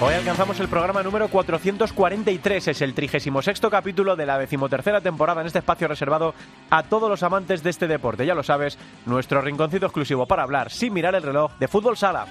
Hoy alcanzamos el programa número 443, es el 36 capítulo de la decimotercera temporada en este espacio reservado a todos los amantes de este deporte. Ya lo sabes, nuestro rinconcito exclusivo para hablar sin mirar el reloj de fútbol sala.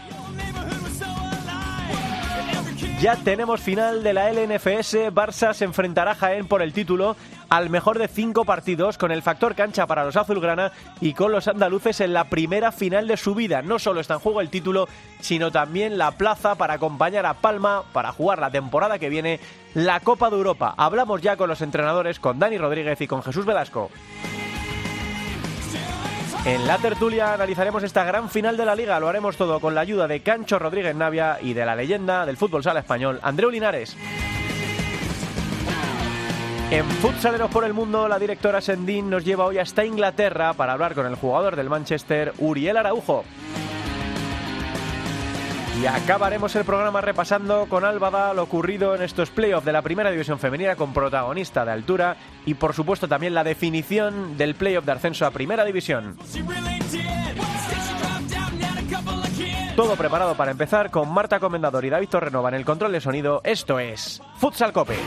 Ya tenemos final de la LNFS. Barça se enfrentará a Jaén por el título al mejor de cinco partidos, con el factor cancha para los azulgrana y con los andaluces en la primera final de su vida. No solo está en juego el título, sino también la plaza para acompañar a Palma para jugar la temporada que viene la Copa de Europa. Hablamos ya con los entrenadores, con Dani Rodríguez y con Jesús Velasco. En la tertulia analizaremos esta gran final de la liga. Lo haremos todo con la ayuda de Cancho Rodríguez Navia y de la leyenda del fútbol sala español, Andreu Linares. En Futsaleros por el Mundo, la directora Sendín nos lleva hoy hasta Inglaterra para hablar con el jugador del Manchester, Uriel Araujo. Y acabaremos el programa repasando con Álvada lo ocurrido en estos playoffs de la primera división femenina con protagonista de altura y por supuesto también la definición del playoff de ascenso a primera división. Todo preparado para empezar con Marta Comendador y David Torrenova en el control de sonido. Esto es Futsal Cope.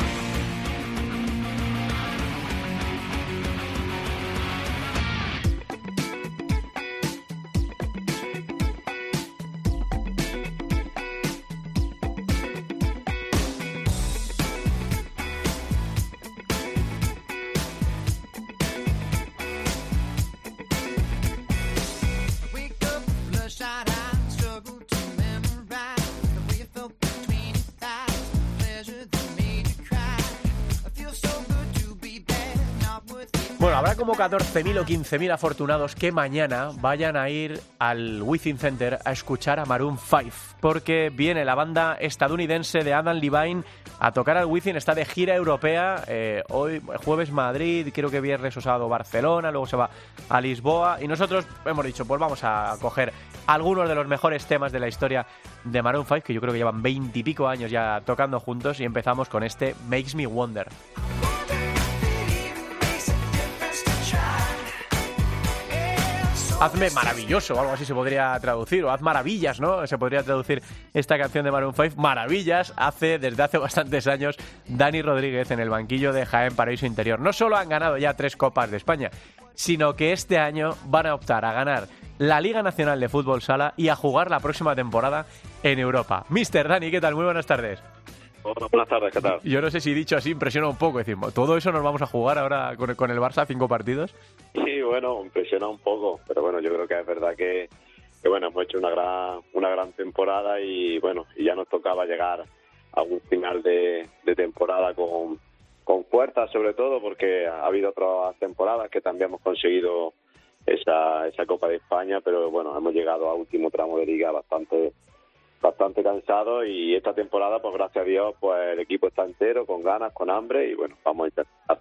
14.000 o 15.000 afortunados que mañana vayan a ir al Within Center a escuchar a Maroon 5, porque viene la banda estadounidense de Adam Levine a tocar al Within, está de gira europea, eh, hoy jueves Madrid, creo que viernes o sábado Barcelona, luego se va a Lisboa, y nosotros hemos dicho, pues vamos a coger algunos de los mejores temas de la historia de Maroon 5, que yo creo que llevan 20 y pico años ya tocando juntos, y empezamos con este Makes Me Wonder. Hazme maravilloso, o algo así se podría traducir, o haz maravillas, ¿no? Se podría traducir esta canción de Maroon 5, maravillas, hace desde hace bastantes años Dani Rodríguez en el banquillo de Jaén Paraíso Interior. No solo han ganado ya tres copas de España, sino que este año van a optar a ganar la Liga Nacional de Fútbol Sala y a jugar la próxima temporada en Europa. Mister Dani, ¿qué tal? Muy buenas tardes. Hola, buenas tardes, ¿qué tal? Yo no sé si dicho así impresiona un poco, decimos, ¿todo eso nos vamos a jugar ahora con, con el Barça cinco partidos? Sí, bueno, impresiona un poco, pero bueno, yo creo que es verdad que, que bueno, hemos hecho una gran, una gran temporada y bueno, y ya nos tocaba llegar a un final de, temporada con, con fuerza, sobre todo porque ha habido otras temporadas que también hemos conseguido esa, esa Copa de España, pero bueno, hemos llegado a último tramo de liga bastante bastante cansado y esta temporada, pues gracias a Dios, pues el equipo está entero, con ganas, con hambre y bueno, vamos a intentar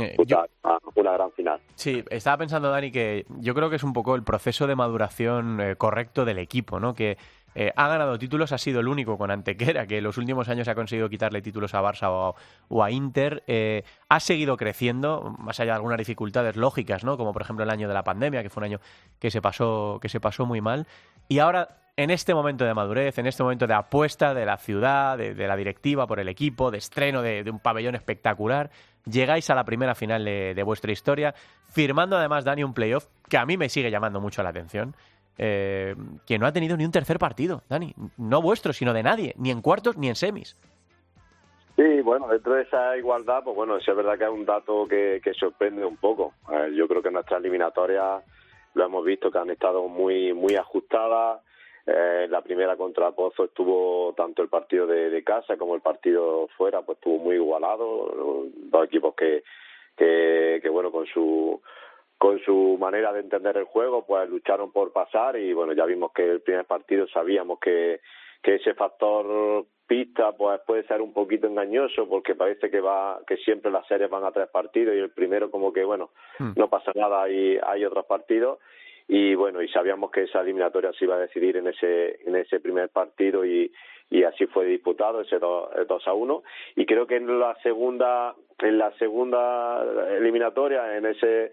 Eh, disputar una gran final. Sí, estaba pensando, Dani, que yo creo que es un poco el proceso de maduración eh, correcto del equipo, ¿no? Que eh, ha ganado títulos, ha sido el único con Antequera, que en los últimos años ha conseguido quitarle títulos a Barça o, o a Inter. eh, ha seguido creciendo, más allá de algunas dificultades lógicas, ¿no? Como por ejemplo el año de la pandemia, que fue un año que se pasó, que se pasó muy mal. Y ahora, en este momento de madurez, en este momento de apuesta de la ciudad, de, de la directiva por el equipo, de estreno de, de un pabellón espectacular, llegáis a la primera final de, vuestra historia, firmando además, Dani, un playoff que a mí me sigue llamando mucho la atención. eh, que no ha tenido ni un tercer partido, Dani. No vuestro, sino de nadie, ni en cuartos ni en semis. Sí, bueno, dentro de esa igualdad, pues bueno, sí es verdad que es un dato que, que sorprende un poco. Eh, yo creo que nuestras eliminatorias lo hemos visto que han estado muy muy ajustadas. Eh, la primera contra Pozo estuvo tanto el partido de, de casa como el partido fuera, pues estuvo muy igualado. Dos equipos que, que, que bueno, con su con su manera de entender el juego, pues lucharon por pasar y bueno, ya vimos que el primer partido sabíamos que, que ese factor pista pues puede ser un poquito engañoso porque parece que va que siempre las series van a tres partidos y el primero como que bueno hmm. no pasa nada hay hay otros partidos y bueno y sabíamos que esa eliminatoria se iba a decidir en ese en ese primer partido y y así fue disputado ese 2 a 1 y creo que en la segunda en la segunda eliminatoria en ese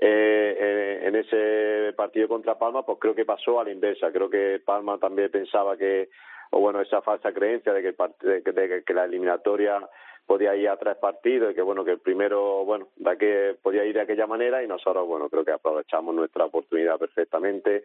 eh, en ese partido contra Palma pues creo que pasó a la inversa. Creo que Palma también pensaba que o bueno esa falsa creencia de que, de que la eliminatoria podía ir a tres partidos y que bueno que el primero bueno de que podía ir de aquella manera y nosotros bueno creo que aprovechamos nuestra oportunidad perfectamente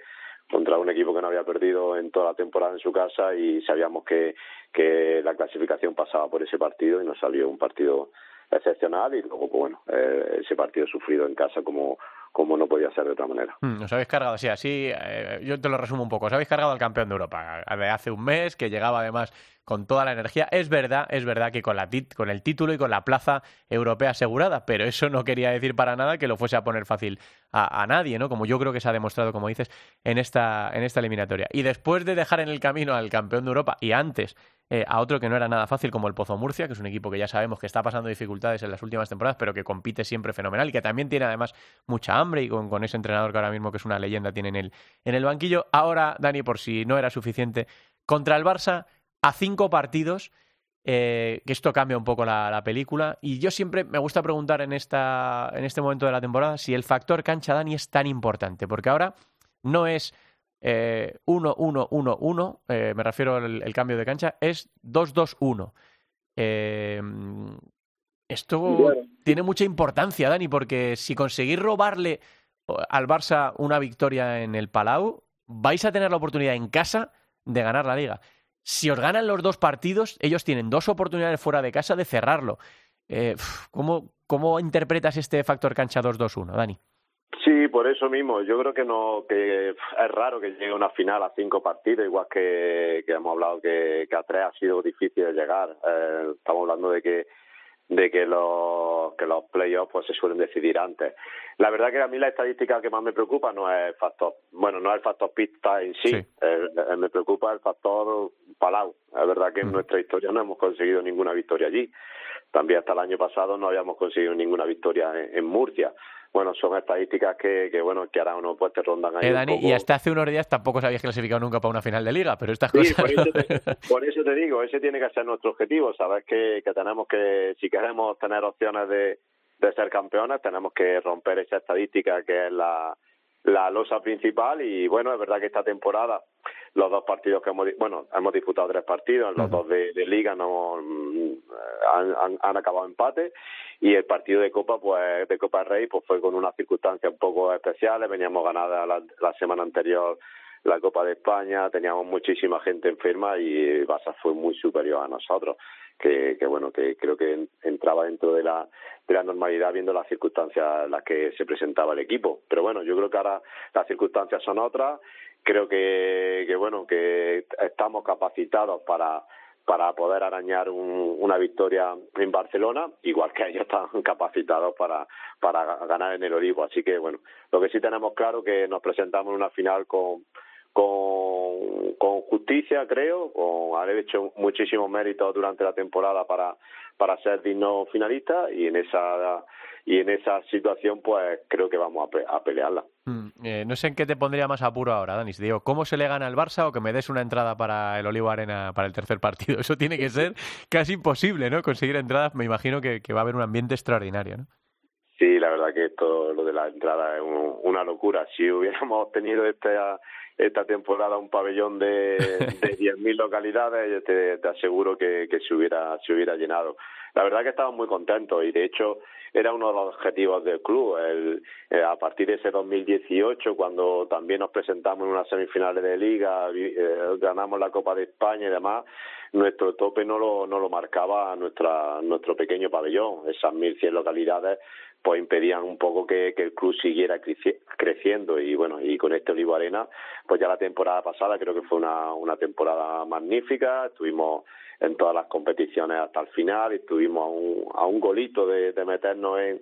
contra un equipo que no había perdido en toda la temporada en su casa y sabíamos que que la clasificación pasaba por ese partido y nos salió un partido excepcional y luego pues bueno eh, ese partido sufrido en casa como como no podía ser de otra manera. Mm, os habéis cargado, sí, así, eh, yo te lo resumo un poco, os habéis cargado al campeón de Europa de hace un mes, que llegaba además con toda la energía. Es verdad, es verdad que con, la con el título y con la plaza europea asegurada, pero eso no quería decir para nada que lo fuese a poner fácil a, nadie, ¿no? Como yo creo que se ha demostrado, como dices, en esta, en esta eliminatoria. Y después de dejar en el camino al campeón de Europa y antes eh, a otro que no era nada fácil como el Pozo Murcia, que es un equipo que ya sabemos que está pasando dificultades en las últimas temporadas, pero que compite siempre fenomenal y que también tiene además mucha hambre y con, con ese entrenador que ahora mismo que es una leyenda tiene en el, en el banquillo. Ahora, Dani, por si no era suficiente, contra el Barça a cinco partidos. Eh, que esto cambia un poco la, película. Y yo siempre me gusta preguntar en, esta, en este momento de la temporada si el factor cancha Dani es tan importante, porque ahora no es 1-1-1-1, eh, eh, me refiero al cambio de cancha, es 2-2-1. esto tiene mucha importancia, Dani, porque si conseguís robarle al Barça una victoria en el Palau, vais a tener la oportunidad en casa de ganar la liga si os ganan los dos partidos, ellos tienen dos oportunidades fuera de casa de cerrarlo. Eh, ¿cómo, ¿Cómo interpretas este factor cancha 2-2-1, Dani? Sí, por eso mismo. Yo creo que no que es raro que llegue una final a cinco partidos, igual que, que hemos hablado que, que, a tres ha sido difícil de llegar. Eh, estamos hablando de que de que los que los playoffs pues se suelen decidir antes. La verdad que a mí la estadística que más me preocupa no es el factor, bueno, no es el factor pista en sí, me preocupa el factor Palau. Es verdad que en mm. nuestra historia no hemos conseguido ninguna victoria allí. También hasta el año pasado no habíamos conseguido ninguna victoria en Murcia bueno, son estadísticas que, que bueno, que ahora uno pues te rondan ahí. Eh, Dani, y hasta hace unos días tampoco habías clasificado nunca para una final de liga, pero estas cosas. Por eso, te, por eso, te, digo, ese tiene que ser nuestro objetivo, sabes que, que tenemos que, si queremos tener opciones de, de ser campeones, tenemos que romper esa estadística que es la, la losa principal y bueno, es verdad que esta temporada los dos partidos que hemos bueno hemos disputado tres partidos los dos de, liga no mm, han, han, acabado empate y el partido de copa pues de copa rey pues fue con unas circunstancias un poco especiales veníamos ganada la, la semana anterior la Copa de España, teníamos muchísima gente enferma y Barça fue muy superior a nosotros, que, que bueno, que creo que entraba dentro de la, de la normalidad viendo las circunstancias en las que se presentaba el equipo. Pero bueno, yo creo que ahora las circunstancias son otras, creo que, que bueno, que estamos capacitados para para poder arañar una victoria en Barcelona, igual que ellos están capacitados para, para ganar en el Olivo. Así que, bueno, lo que sí tenemos claro que nos presentamos en una final con, con, con justicia, creo, con haber hecho muchísimos méritos durante la temporada para, para ser digno finalista y en esa y en esa situación pues creo que vamos a, pelearla. Mm, eh, no sé en qué te pondría más apuro ahora, Dani. digo, ¿cómo se le gana al Barça o que me des una entrada para el Olivo Arena para el tercer partido? Eso tiene que ser casi imposible, ¿no? Conseguir entradas, me imagino que, que va a haber un ambiente extraordinario, ¿no? Sí, la verdad que esto, lo de la entrada es una locura. Si hubiéramos tenido esta, esta temporada un pabellón de, de 10.000 localidades, te, te aseguro que, que se, hubiera, se hubiera llenado. La verdad que estamos muy contentos y de hecho era uno de los objetivos del club. El, eh, a partir de ese 2018, cuando también nos presentamos en unas semifinales de liga, eh, ganamos la Copa de España y demás, nuestro tope no lo, no lo marcaba nuestra, nuestro pequeño pabellón. Esas 1.100 localidades pues impedían un poco que, que el club siguiera creciendo. Y bueno y con este Olivo Arena pues ya la temporada pasada creo que fue una, una temporada magnífica. Estuvimos en todas las competiciones hasta el final estuvimos a un, a un golito de, de meternos en,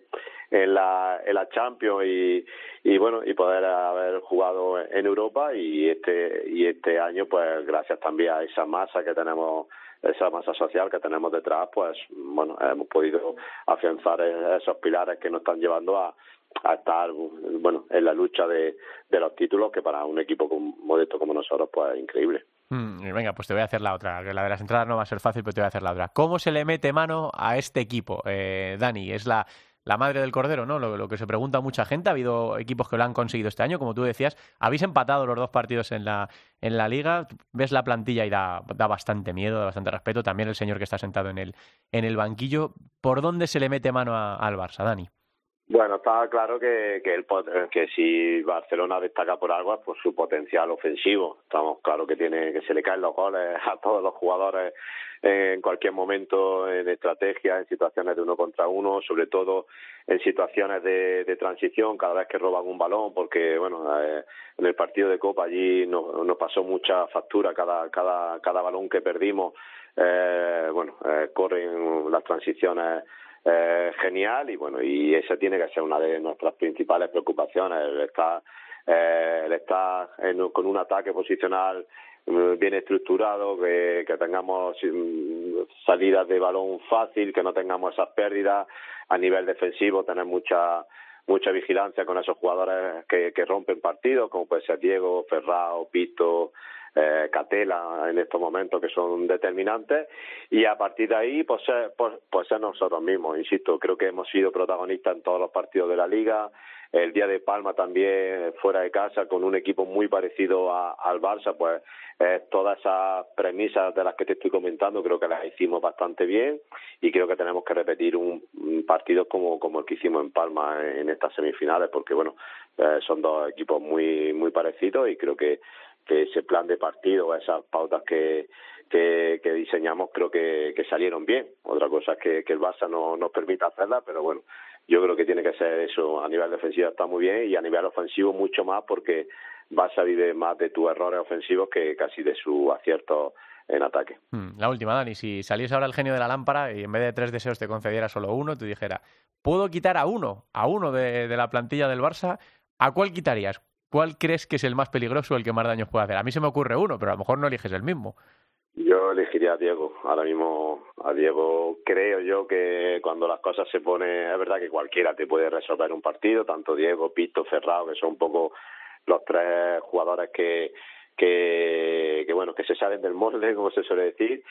en la en la Champions y, y bueno y poder haber jugado en Europa y este y este año pues gracias también a esa masa que tenemos esa masa social que tenemos detrás, pues bueno, hemos podido afianzar esos pilares que nos están llevando a, estar bueno en la lucha de, de los títulos que para un equipo modesto como nosotros pues es increíble. Mm, venga, pues te voy a hacer la otra, la de las entradas no va a ser fácil, pero te voy a hacer la otra. ¿Cómo se le mete mano a este equipo, eh, Dani? Es la, la madre del cordero, ¿no? Lo, que se pregunta mucha gente. Ha habido equipos que lo han conseguido este año, como tú decías. Habéis empatado los dos partidos en la, en la liga. Ves la plantilla y da, da bastante miedo, da bastante respeto. También el señor que está sentado en el, en el banquillo. ¿Por dónde se le mete mano al Barça, Dani? Bueno, está claro que, que, el, que si Barcelona destaca por algo es por su potencial ofensivo. Estamos claro que tiene que se le caen los goles a todos los jugadores en cualquier momento en estrategia, en situaciones de uno contra uno, sobre todo en situaciones de, de transición, cada vez que roban un balón, porque bueno, eh, en el partido de Copa allí nos, nos pasó mucha factura cada cada cada balón que perdimos. Eh, bueno, eh, corren las transiciones eh, genial y bueno, y esa tiene que ser una de nuestras principales preocupaciones, el estar, eh, el estar con un ataque posicional mm, bien estructurado, que, que tengamos mm, salidas de balón fácil, que no tengamos esas pérdidas. A nivel defensivo, tener mucha mucha vigilancia con esos jugadores que, que rompen partidos, como puede ser Diego, Ferrao, Pito, eh, Catela en estos momentos que son determinantes y a partir de ahí pues ser, pues, pues ser nosotros mismos, insisto, creo que hemos sido protagonistas en todos los partidos de la liga, el día de Palma también fuera de casa con un equipo muy parecido al Barça, pues eh, todas esas premisas de las que te estoy comentando creo que las hicimos bastante bien y creo que tenemos que repetir un, partido como, como el que hicimos en Palma en estas semifinales porque bueno, eh, son dos equipos muy muy parecidos y creo que ese plan de partido, esas pautas que, que, diseñamos creo que, salieron bien. Otra cosa es que, el Barça no nos permita hacerla, pero bueno, yo creo que tiene que ser eso. A nivel defensivo está muy bien y a nivel ofensivo mucho más porque Barça vive más de tus errores ofensivos que casi de su acierto en ataque. Hmm, la última, Dani, si saliese ahora el genio de la lámpara y en vez de tres deseos te concediera solo uno, te dijera, puedo quitar a uno, a uno de la plantilla del Barça, ¿a cuál quitarías? ¿Cuál crees que es el más peligroso el que más daños puede hacer? A mí se me ocurre uno, pero a lo mejor no eliges el mismo. Yo elegiría a Diego. Ahora mismo a Diego creo yo que cuando las cosas se ponen, es verdad que cualquiera te puede resolver un partido, tanto Diego, Pito, Ferrao, que son un poco los tres jugadores que, que, que bueno, que se salen del molde, como se suele decir,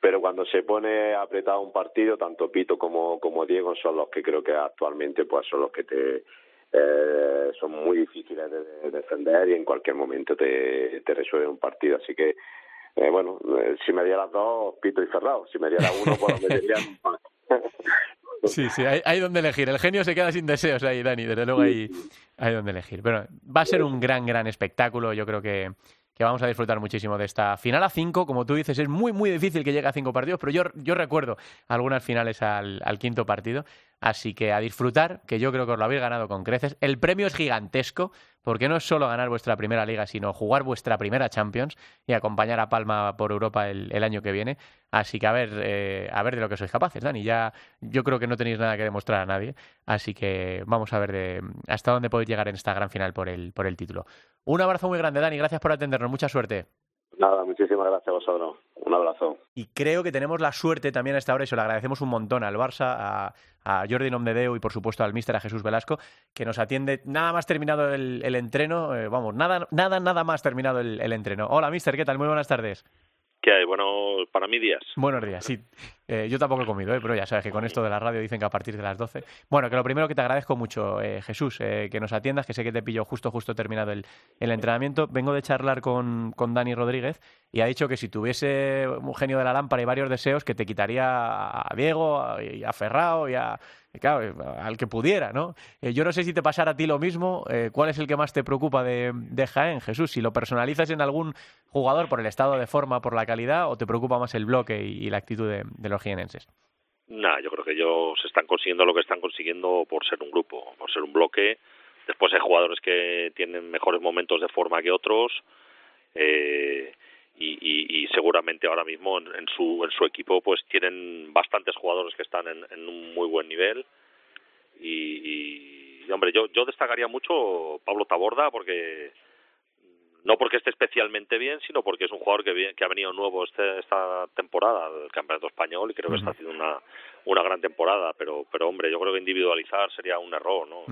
pero cuando se pone apretado un partido, tanto Pito como, como Diego son los que creo que actualmente pues son los que te eh, son muy difíciles de, defender y en cualquier momento te, te resuelven un partido. Así que, eh, bueno, eh, si me dieras dos, Pito y Ferrao. Si me diera uno, pues me dirían Sí, sí, hay, hay, donde elegir. El genio se queda sin deseos ahí, Dani. Desde luego hay, hay donde elegir. Pero va a ser un gran, gran espectáculo. Yo creo que, que vamos a disfrutar muchísimo de esta final a cinco. Como tú dices, es muy, muy difícil que llegue a cinco partidos, pero yo, yo recuerdo algunas finales al, al quinto partido. Así que a disfrutar, que yo creo que os lo habéis ganado con creces. El premio es gigantesco, porque no es solo ganar vuestra primera liga, sino jugar vuestra primera Champions y acompañar a Palma por Europa el, año que viene. Así que a ver, eh, a ver de lo que sois capaces, Dani. Ya, yo creo que no tenéis nada que demostrar a nadie. Así que vamos a ver de hasta dónde podéis llegar en esta gran final por el, por el título. Un abrazo muy grande, Dani. Gracias por atendernos. Mucha suerte. Nada, muchísimas gracias a vosotros. Un abrazo. Y creo que tenemos la suerte también a esta hora, y se lo agradecemos un montón al Barça, a, a Jordi Nomdedeu y por supuesto al míster, a Jesús Velasco, que nos atiende nada más terminado el, el entreno, eh, vamos, nada, nada, nada más terminado el, el entreno. Hola, míster, ¿qué tal? Muy buenas tardes. ¿Qué hay? Bueno, para mí días. Buenos días, sí. Eh, yo tampoco he comido, ¿eh? pero ya sabes que con esto de la radio dicen que a partir de las 12. Bueno, que lo primero que te agradezco mucho, eh, Jesús, eh, que nos atiendas, que sé que te pillo justo, justo terminado el, el entrenamiento. Vengo de charlar con, con, Dani Rodríguez y ha dicho que si tuviese un genio de la lámpara y varios deseos, que te quitaría a Diego, y a Ferrao y a, claro, al que pudiera, ¿no? Eh, yo no sé si te pasara a ti lo mismo, ¿cuál es el que más te preocupa de, de, Jaén, Jesús? Si lo personalizas en algún jugador por el estado de forma, por la calidad, o te preocupa más el bloque y, la actitud de los jienenses? Nah, yo creo que ellos están consiguiendo lo que están consiguiendo por ser un grupo, por ser un bloque. Después hay jugadores que tienen mejores momentos de forma que otros. Eh, y, y, y, seguramente ahora mismo en, en, su en su equipo pues tienen bastantes jugadores que están en, en un muy buen nivel y, y, hombre yo yo destacaría mucho Pablo Taborda porque no porque esté especialmente bien, sino porque es un jugador que, que ha venido nuevo este, esta temporada al Campeonato Español y creo que está haciendo una, una gran temporada, pero, pero hombre, yo creo que individualizar sería un error, ¿no?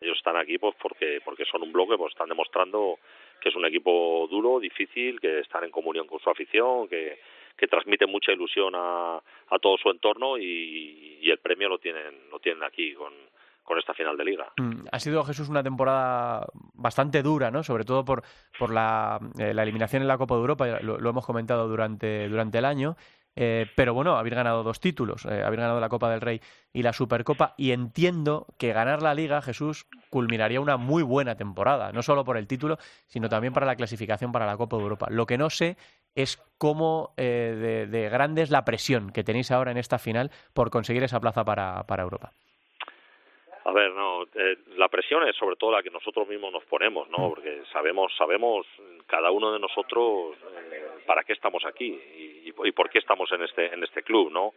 Ellos están aquí pues porque, porque son un bloque, pues están demostrando que es un equipo duro, difícil, que están en comunión con su afición, que, que transmite mucha ilusión a, a todo su entorno y, y el premio lo tienen, lo tienen aquí con, con esta final de liga. Mm, ha sido Jesús una temporada bastante dura, ¿no? Sobre todo por, por la, eh, eliminación en la Copa de Europa, lo, hemos comentado durante, durante el año. Eh, pero bueno, haber ganado dos títulos, eh, haber ganado la Copa del Rey y la Supercopa, y entiendo que ganar la Liga, Jesús, culminaría una muy buena temporada, no solo por el título, sino también para la clasificación para la Copa de Europa. Lo que no sé es cómo de, de, grande es la presión que tenéis ahora en esta final por conseguir esa plaza para, para Europa. A ver, no, eh, la presión es sobre todo la que nosotros mismos nos ponemos, ¿no? Mm. Porque sabemos, sabemos cada uno de nosotros eh, para qué estamos aquí y, y, por qué estamos en este en este club, ¿no?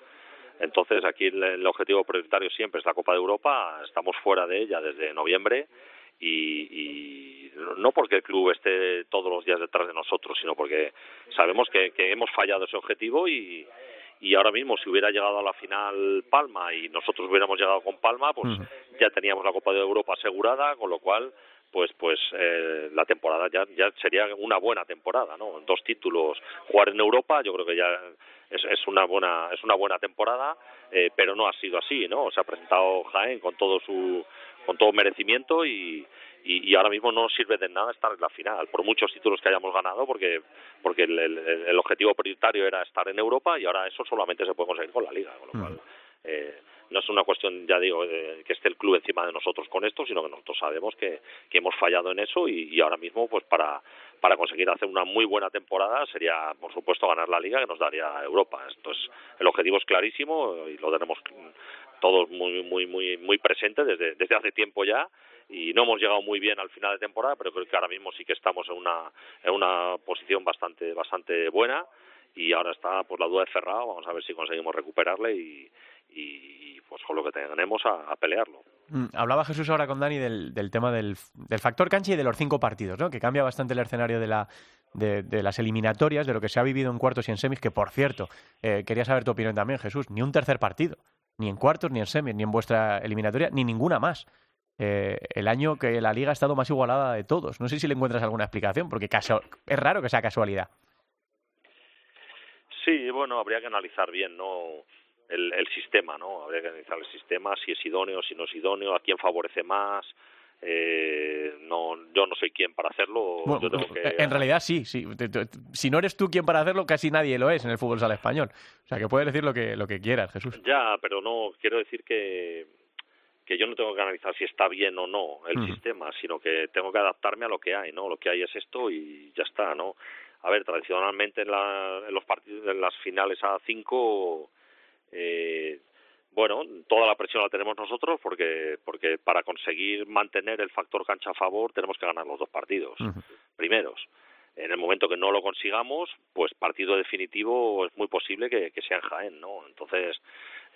Entonces aquí el, el, objetivo prioritario siempre es la Copa de Europa. Estamos fuera de ella desde noviembre y, y no porque el club esté todos los días detrás de nosotros, sino porque sabemos que, que hemos fallado ese objetivo y y ahora mismo si hubiera llegado a la final Palma y nosotros hubiéramos llegado con Palma, pues ya teníamos la Copa de Europa asegurada, con lo cual pues pues eh, la temporada ya ya sería una buena temporada, ¿no? Dos títulos, jugar en Europa, yo creo que ya es, es una buena es una buena temporada, eh, pero no ha sido así, ¿no? Se ha presentado Jaén con todo su con todo merecimiento y, y, y, ahora mismo no sirve de nada estar en la final, por muchos títulos que hayamos ganado, porque porque el, el, el objetivo prioritario era estar en Europa y ahora eso solamente se puede conseguir con la Liga, con lo cual eh, no es una cuestión, ya digo, de que esté el club encima de nosotros con esto, sino que nosotros sabemos que, que hemos fallado en eso y, y ahora mismo, pues para, para conseguir hacer una muy buena temporada sería, por supuesto, ganar la Liga que nos daría Europa. Entonces, el objetivo es clarísimo y lo tenemos todos muy, muy, muy, muy presente desde, desde hace tiempo ya y no hemos llegado muy bien al final de temporada, pero creo que ahora mismo sí que estamos en una, en una posición bastante, bastante buena. Y ahora está pues la duda de cerrado, vamos a ver si conseguimos recuperarle y, y pues con lo que tenemos a, pelearlo. Mm, hablaba Jesús ahora con Dani del, del tema del, del, factor cancha y de los cinco partidos, ¿no? que cambia bastante el escenario de, la, de, de, las eliminatorias, de lo que se ha vivido en cuartos y en semis, que por cierto, eh, quería saber tu opinión también, Jesús, ni un tercer partido, ni en cuartos, ni en semis, ni en vuestra eliminatoria, ni ninguna más eh, el año que la liga ha estado más igualada de todos. No sé si le encuentras alguna explicación, porque es raro que sea casualidad. Sí, bueno, habría que analizar bien, ¿no? El, el sistema, ¿no? Habría que analizar el sistema, si es idóneo, si no es idóneo, a quién favorece más, eh, no yo no soy quien para hacerlo bueno, yo tengo que... en realidad sí, sí si no eres tú quien para hacerlo casi nadie lo es en el fútbol sala español o sea que puedes decir lo que lo que quieras Jesús ya pero no quiero decir que que yo no tengo que analizar si está bien o no el uh -huh. sistema, sino que tengo que adaptarme a lo que hay, ¿no? Lo que hay es esto y ya está, ¿no? A ver, tradicionalmente en, la, en los partidos, en las finales a cinco, eh, bueno, toda la presión la tenemos nosotros porque porque para conseguir mantener el factor cancha a favor tenemos que ganar los dos partidos uh -huh. primeros. En el momento que no lo consigamos, pues partido definitivo es muy posible que, sea en Jaén, ¿no? Entonces,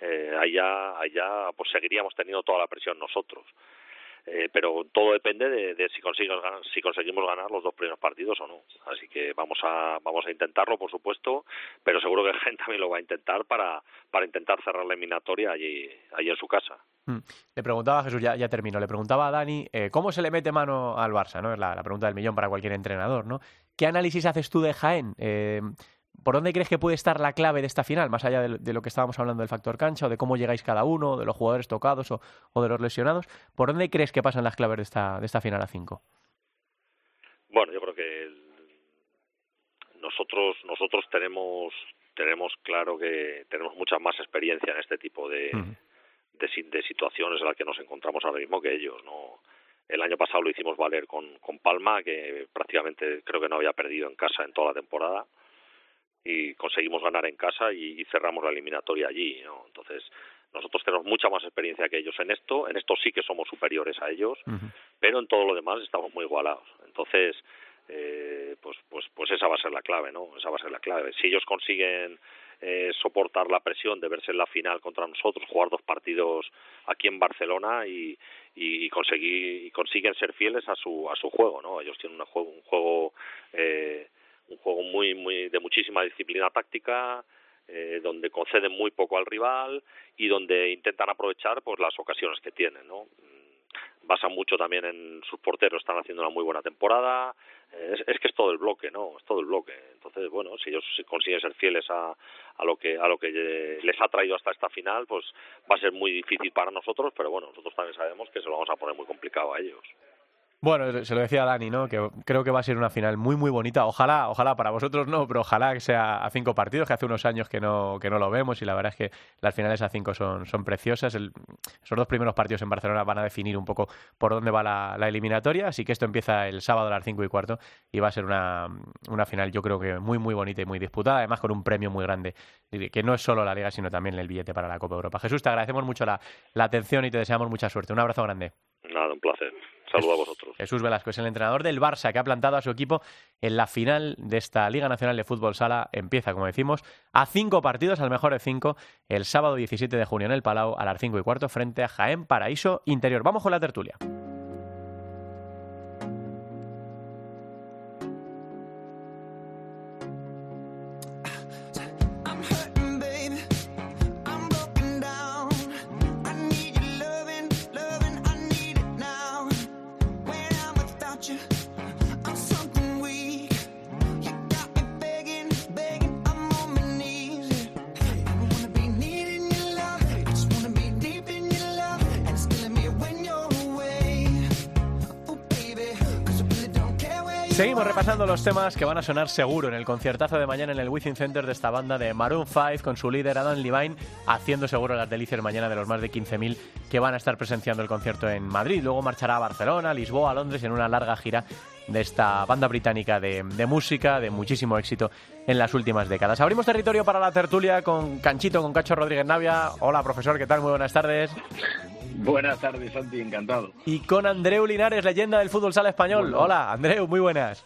eh, allá, allá pues seguiríamos teniendo toda la presión nosotros. Eh, pero todo depende de, de si, consigamos ganar, si conseguimos ganar los dos primeros partidos o no. Así que vamos a, vamos a intentarlo, por supuesto, pero seguro que gente también lo va a intentar para, para intentar cerrar la eliminatoria allí, allí en su casa. Mm. Le preguntaba Jesús, ya, ya termino, le preguntaba a Dani, eh, ¿cómo se le mete mano al Barça? ¿no? Es la, la pregunta del millón para cualquier entrenador. ¿no? ¿Qué análisis haces tú de Jaén? Eh, ¿Por dónde crees que puede estar la clave de esta final? Más allá de, de, lo que estábamos hablando del factor cancha o de cómo llegáis cada uno, de los jugadores tocados o, o de los lesionados. ¿Por dónde crees que pasan las claves de esta, de esta final a 5? Bueno, yo creo que el... nosotros, nosotros tenemos, tenemos claro que tenemos mucha más experiencia en este tipo de, uh -huh. de, de situaciones en las que nos encontramos ahora mismo que ellos. ¿no? El año pasado lo hicimos valer con, con Palma, que prácticamente creo que no había perdido en casa en toda la temporada y conseguimos ganar en casa y, y cerramos la eliminatoria allí, ¿no? Entonces, nosotros tenemos mucha más experiencia que ellos en esto, en esto sí que somos superiores a ellos, uh -huh. pero en todo lo demás estamos muy igualados. Entonces, eh, pues, pues, pues esa va a ser la clave, ¿no? Esa va a ser la clave. Si ellos consiguen eh, soportar la presión de verse en la final contra nosotros, jugar dos partidos aquí en Barcelona y, conseguir y consiguen ser fieles a su a su juego, ¿no? Ellos tienen un juego un juego eh, un juego muy muy de muchísima disciplina táctica eh, donde conceden muy poco al rival y donde intentan aprovechar pues las ocasiones que tienen, ¿no? Basan mucho también en sus porteros, están haciendo una muy buena temporada, es, es, que es todo el bloque, ¿no? Es todo el bloque. Entonces, bueno, si ellos consiguen ser fieles a, a lo que a lo que les ha traído hasta esta final, pues va a ser muy difícil para nosotros, pero bueno, nosotros también sabemos que se lo vamos a poner muy complicado a ellos. Bueno, se lo decía Dani, ¿no? Que creo que va a ser una final muy, muy bonita. Ojalá, ojalá para vosotros no, pero ojalá que sea a cinco partidos, que hace unos años que no, que no lo vemos y la verdad es que las finales a cinco son, son preciosas. El, esos dos primeros partidos en Barcelona van a definir un poco por dónde va la, la, eliminatoria, así que esto empieza el sábado a las cinco y cuarto y va a ser una, una final yo creo que muy, muy bonita y muy disputada, además con un premio muy grande, que no es solo la Liga, sino también el billete para la Copa Europa. Jesús, te agradecemos mucho la, la atención y te deseamos mucha suerte. Un abrazo grande. Nada, un placer. Saludos a vosotros. Jesús Velasco es el entrenador del Barça que ha plantado a su equipo en la final de esta Liga Nacional de Fútbol Sala. Empieza, como decimos, a cinco partidos, al mejor de cinco, el sábado 17 de junio en el Palau a las cinco y cuarto frente a Jaén Paraíso Interior. Vamos con la tertulia. Seguimos repasando los temas que van a sonar seguro en el conciertazo de mañana en el Within Center de esta banda de Maroon 5 con su líder Adam Levine haciendo seguro las delicias mañana de los más de 15.000 que van a estar presenciando el concierto en Madrid. Luego marchará a Barcelona, Lisboa, Londres en una larga gira de esta banda británica de, de, música de muchísimo éxito en las últimas décadas. Abrimos territorio para la tertulia con Canchito, con Cacho Rodríguez Navia. Hola, profesor, ¿qué tal? Muy buenas tardes. Buenas tardes, Santi, encantado. Y con Andreu Linares, leyenda del fútbol sala español. Bueno. Hola, Andreu, muy buenas.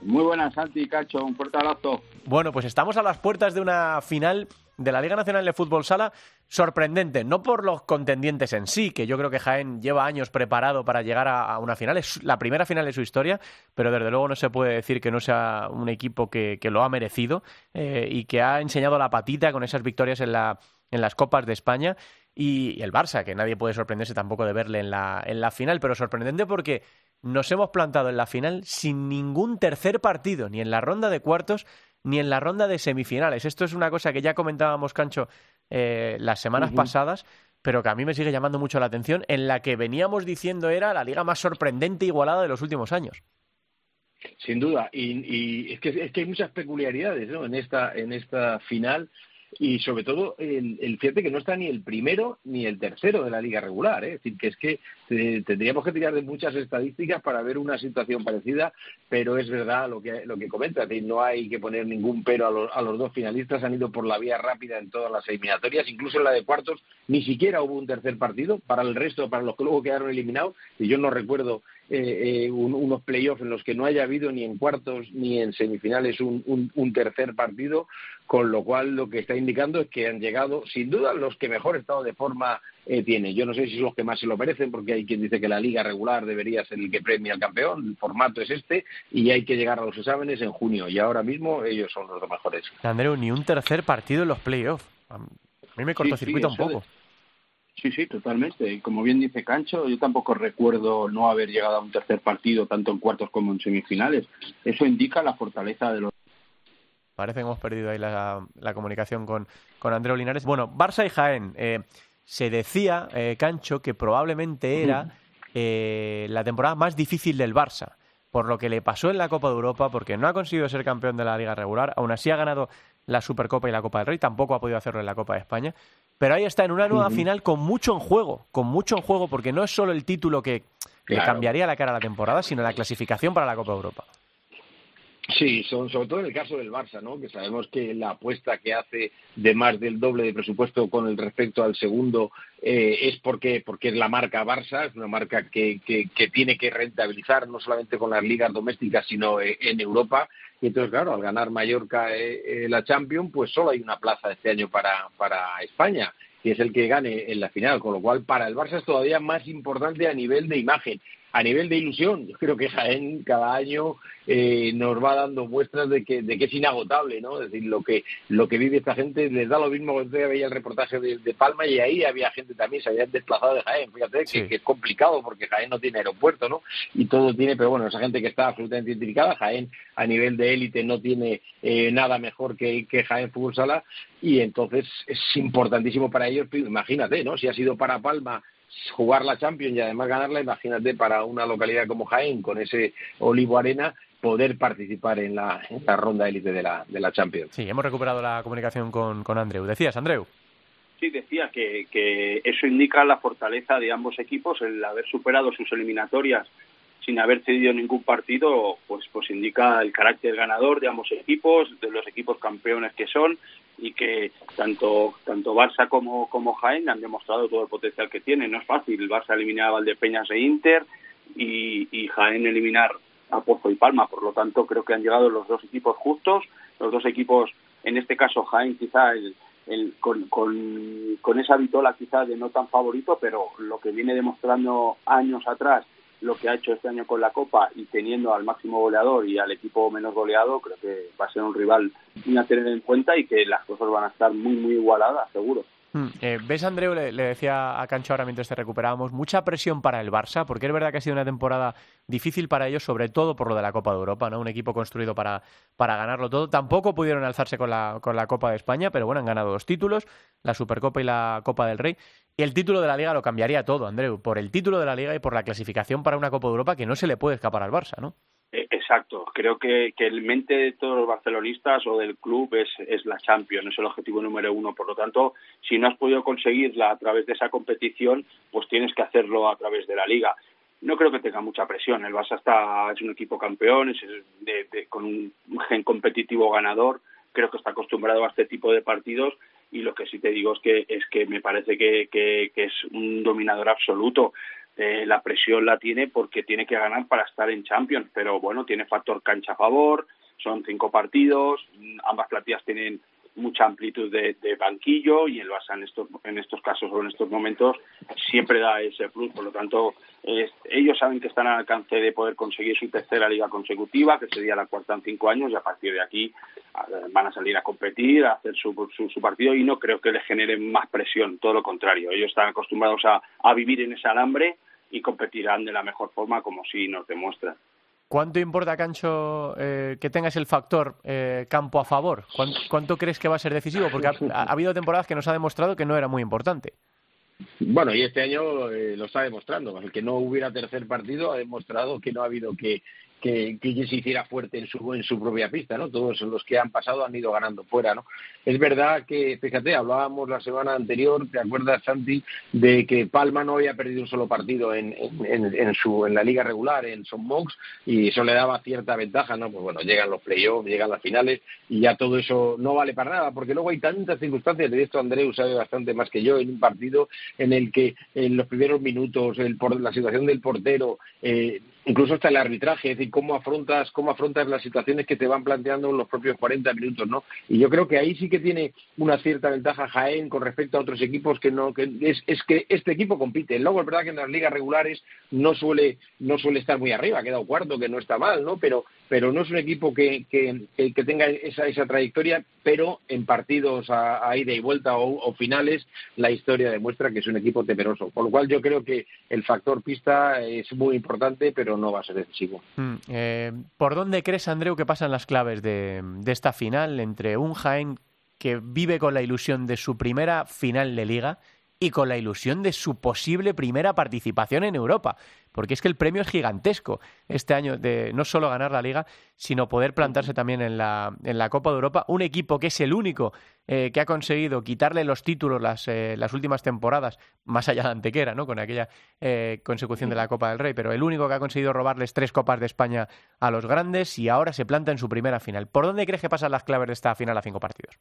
Muy buenas, Santi, Cacho, un fuerte abrazo. Bueno, pues estamos a las puertas de una final de la Liga Nacional de Fútbol Sala sorprendente, no por los contendientes en sí, que yo creo que Jaén lleva años preparado para llegar a, una final, es la primera final de su historia, pero desde luego no se puede decir que no sea un equipo que, que lo ha merecido eh, y que ha enseñado la patita con esas victorias en, la, en las Copas de España y, y el Barça, que nadie puede sorprenderse tampoco de verle en la, en la final, pero sorprendente porque nos hemos plantado en la final sin ningún tercer partido, ni en la ronda de cuartos ni en la ronda de semifinales. Esto es una cosa que ya comentábamos, Cancho, eh, las semanas uh -huh. pasadas, pero que a mí me sigue llamando mucho la atención, en la que veníamos diciendo era la liga más sorprendente e igualada de los últimos años. Sin duda, y, y es, que, es que hay muchas peculiaridades ¿no? en, esta, en esta final y sobre todo el, el fíjate que no está ni el primero ni el tercero de la liga regular, ¿eh? es decir, que es que eh, tendríamos que tirar de muchas estadísticas para ver una situación parecida, pero es verdad lo que lo que comenta, no hay que poner ningún pero a los, a los dos finalistas, han ido por la vía rápida en todas las eliminatorias, incluso en la de cuartos ni siquiera hubo un tercer partido, para el resto, para los que luego quedaron eliminados, y yo no recuerdo eh, eh, un, unos playoffs en los que no haya habido ni en cuartos ni en semifinales un, un, tercer partido, con lo cual lo que está indicando es que han llegado, sin duda, los que mejor estado de forma eh, tiene. Yo no sé si son los que más se lo merecen, porque hay quien dice que la liga regular debería ser el que premia al campeón, el formato es este, y hay que llegar a los exámenes en junio, y ahora mismo ellos son los mejores. Andreu, ni un tercer partido en los playoffs. A mí me cortocircuita sí, sí, un poco. De... Sí, sí, totalmente. Y como bien dice Cancho, yo tampoco recuerdo no haber llegado a un tercer partido, tanto en cuartos como en semifinales. Eso indica la fortaleza de los. Parece que hemos perdido ahí la, la comunicación con, con Andreu Linares. Bueno, Barça y Jaén. Eh, se decía, eh, Cancho, que probablemente era eh, la temporada más difícil del Barça, por lo que le pasó en la Copa de Europa, porque no ha conseguido ser campeón de la Liga Regular, aún así ha ganado la Supercopa y la Copa del Rey, tampoco ha podido hacerlo en la Copa de España, pero ahí está en una nueva uh -huh. final con mucho en juego, con mucho en juego, porque no es solo el título que claro. cambiaría la cara a la temporada, sino la clasificación para la Copa de Europa. Sí, son, sobre todo en el caso del Barça, ¿no? que sabemos que la apuesta que hace de más del doble de presupuesto con el respecto al segundo eh, es porque, porque es la marca Barça, es una marca que, que, tiene que rentabilizar no solamente con las ligas domésticas, sino eh, en Europa. y entonces, claro, al ganar Mallorca eh, eh, la Champions, pues solo hay una plaza este año para, para España y es el que gane en la final, con lo cual para el Barça es todavía más importante a nivel de imagen. A nivel de ilusión, yo creo que Jaén cada año eh, nos va dando muestras de que, de que es inagotable, ¿no? Es decir, lo que, lo que vive esta gente les da lo mismo cuando veía el reportaje de, Palma y ahí había gente también, se habían desplazado de Jaén. Fíjate que, es complicado porque Jaén no tiene aeropuerto, ¿no? Y todo tiene, pero bueno, esa gente que está absolutamente identificada, Jaén a nivel de élite no tiene eh, nada mejor que, que Jaén Fútbol Sala y entonces es importantísimo para ellos, imagínate, ¿no? Si ha sido para Palma jugar la Champions y además ganarla, imagínate para una localidad como Jaén, con ese Olivo Arena, poder participar en la, ronda élite de la, de la Champions. Sí, hemos recuperado la comunicación con, con Andreu. Decías, Andreu. Sí, decía que, que eso indica la fortaleza de ambos equipos, el haber superado sus eliminatorias sin haber cedido ningún partido, pues, pues indica el carácter ganador de ambos equipos, de los equipos campeones que son y que tanto tanto Barça como, como Jaén han demostrado todo el potencial que tienen. No es fácil, Barça eliminar a Valdepeñas e Inter y, y Jaén eliminar a Pozo y Palma. Por lo tanto, creo que han llegado los dos equipos justos, los dos equipos, en este caso Jaén quizá el, el, con, con, con esa vitola quizá de no tan favorito, pero lo que viene demostrando años atrás lo que ha hecho este año con la Copa y teniendo al máximo goleador y al equipo menos goleado, creo que va a ser un rival muy a tener en cuenta y que las cosas van a estar muy, muy igualadas, seguro. Hmm. Eh, ¿Ves, Andreu? Le, decía a Cancho ahora mientras te recuperábamos, mucha presión para el Barça, porque es verdad que ha sido una temporada difícil para ellos, sobre todo por lo de la Copa de Europa, ¿no? Un equipo construido para, para ganarlo todo. Tampoco pudieron alzarse con la, con la Copa de España, pero bueno, han ganado dos títulos, la Supercopa y la Copa del Rey. Y el título de la Liga lo cambiaría todo, Andreu, por el título de la Liga y por la clasificación para una Copa de Europa que no se le puede escapar al Barça, ¿no? Exacto, creo que, que el mente de todos los barcelonistas o del club es, es la Champions, es el objetivo número uno. Por lo tanto, si no has podido conseguirla a través de esa competición, pues tienes que hacerlo a través de la Liga. No creo que tenga mucha presión. El Barça está, es un equipo campeón, es de, con un gen competitivo ganador. Creo que está acostumbrado a este tipo de partidos y lo que sí te digo es que es que me parece que, que, es un dominador absoluto. Eh, la presión la tiene porque tiene que ganar para estar en Champions, pero bueno, tiene factor cancha a favor, son cinco partidos, ambas plantillas tienen mucha amplitud de, banquillo y el Barça en estos, en estos casos o en estos momentos siempre da ese plus. Por lo tanto, ellos saben que están al alcance de poder conseguir su tercera liga consecutiva, que sería la cuarta en cinco años, y a partir de aquí van a salir a competir, a hacer su, su, partido y no creo que les genere más presión, todo lo contrario. Ellos están acostumbrados a, a vivir en ese alambre y competirán de la mejor forma como si nos demuestran. ¿Cuánto importa, Cancho, eh, que tengas el factor eh, campo a favor? ¿Cuánto, crees que va a ser decisivo? Porque ha, habido temporadas que nos ha demostrado que no era muy importante. Bueno, y este año eh, lo está demostrando. El que no hubiera tercer partido ha demostrado que no ha habido que, que, que se hiciera fuerte en su, en su propia pista, ¿no? Todos los que han pasado han ido ganando fuera, ¿no? Es verdad que, fíjate, hablábamos la semana anterior, ¿te acuerdas, Santi, de que Palma no había perdido un solo partido en, en, su, en la liga regular, en Son Mox, y eso le daba cierta ventaja, ¿no? Pues bueno, llegan los playoffs, llegan las finales, y ya todo eso no vale para nada, porque luego hay tantas circunstancias, de esto Andreu sabe bastante más que yo, en un partido en el que en los primeros minutos, el, por, la situación del portero, eh, incluso hasta el arbitraje, es decir, cómo afrontas, cómo afrontas las situaciones que te van planteando en los propios 40 minutos, ¿no? Y yo creo que ahí sí que tiene una cierta ventaja Jaén con respecto a otros equipos que no, que es, es que este equipo compite. Luego es verdad que en las ligas regulares no suele, no suele estar muy arriba, ha quedado cuarto, que no está mal, ¿no? Pero, pero no es un equipo que, que, que tenga esa, esa trayectoria, pero en partidos a, ida y vuelta o, finales la historia demuestra que es un equipo temeroso. Por lo cual yo creo que el factor pista es muy importante, pero no va a ser decisivo. Mm, eh, ¿Por dónde crees, Andreu, que pasan las claves de, de esta final entre un Jaén que vive con la ilusión de su primera final de liga y con la ilusión de su posible primera participación en Europa. Porque es que el premio es gigantesco este año de no solo ganar la liga, sino poder plantarse también en la, en la Copa de Europa. Un equipo que es el único eh, que ha conseguido quitarle los títulos las, eh, las últimas temporadas, más allá de Antequera, ¿no? con aquella eh, consecución de la Copa del Rey, pero el único que ha conseguido robarles tres Copas de España a los grandes y ahora se planta en su primera final. ¿Por dónde crees que pasan las claves de esta final a cinco partidos?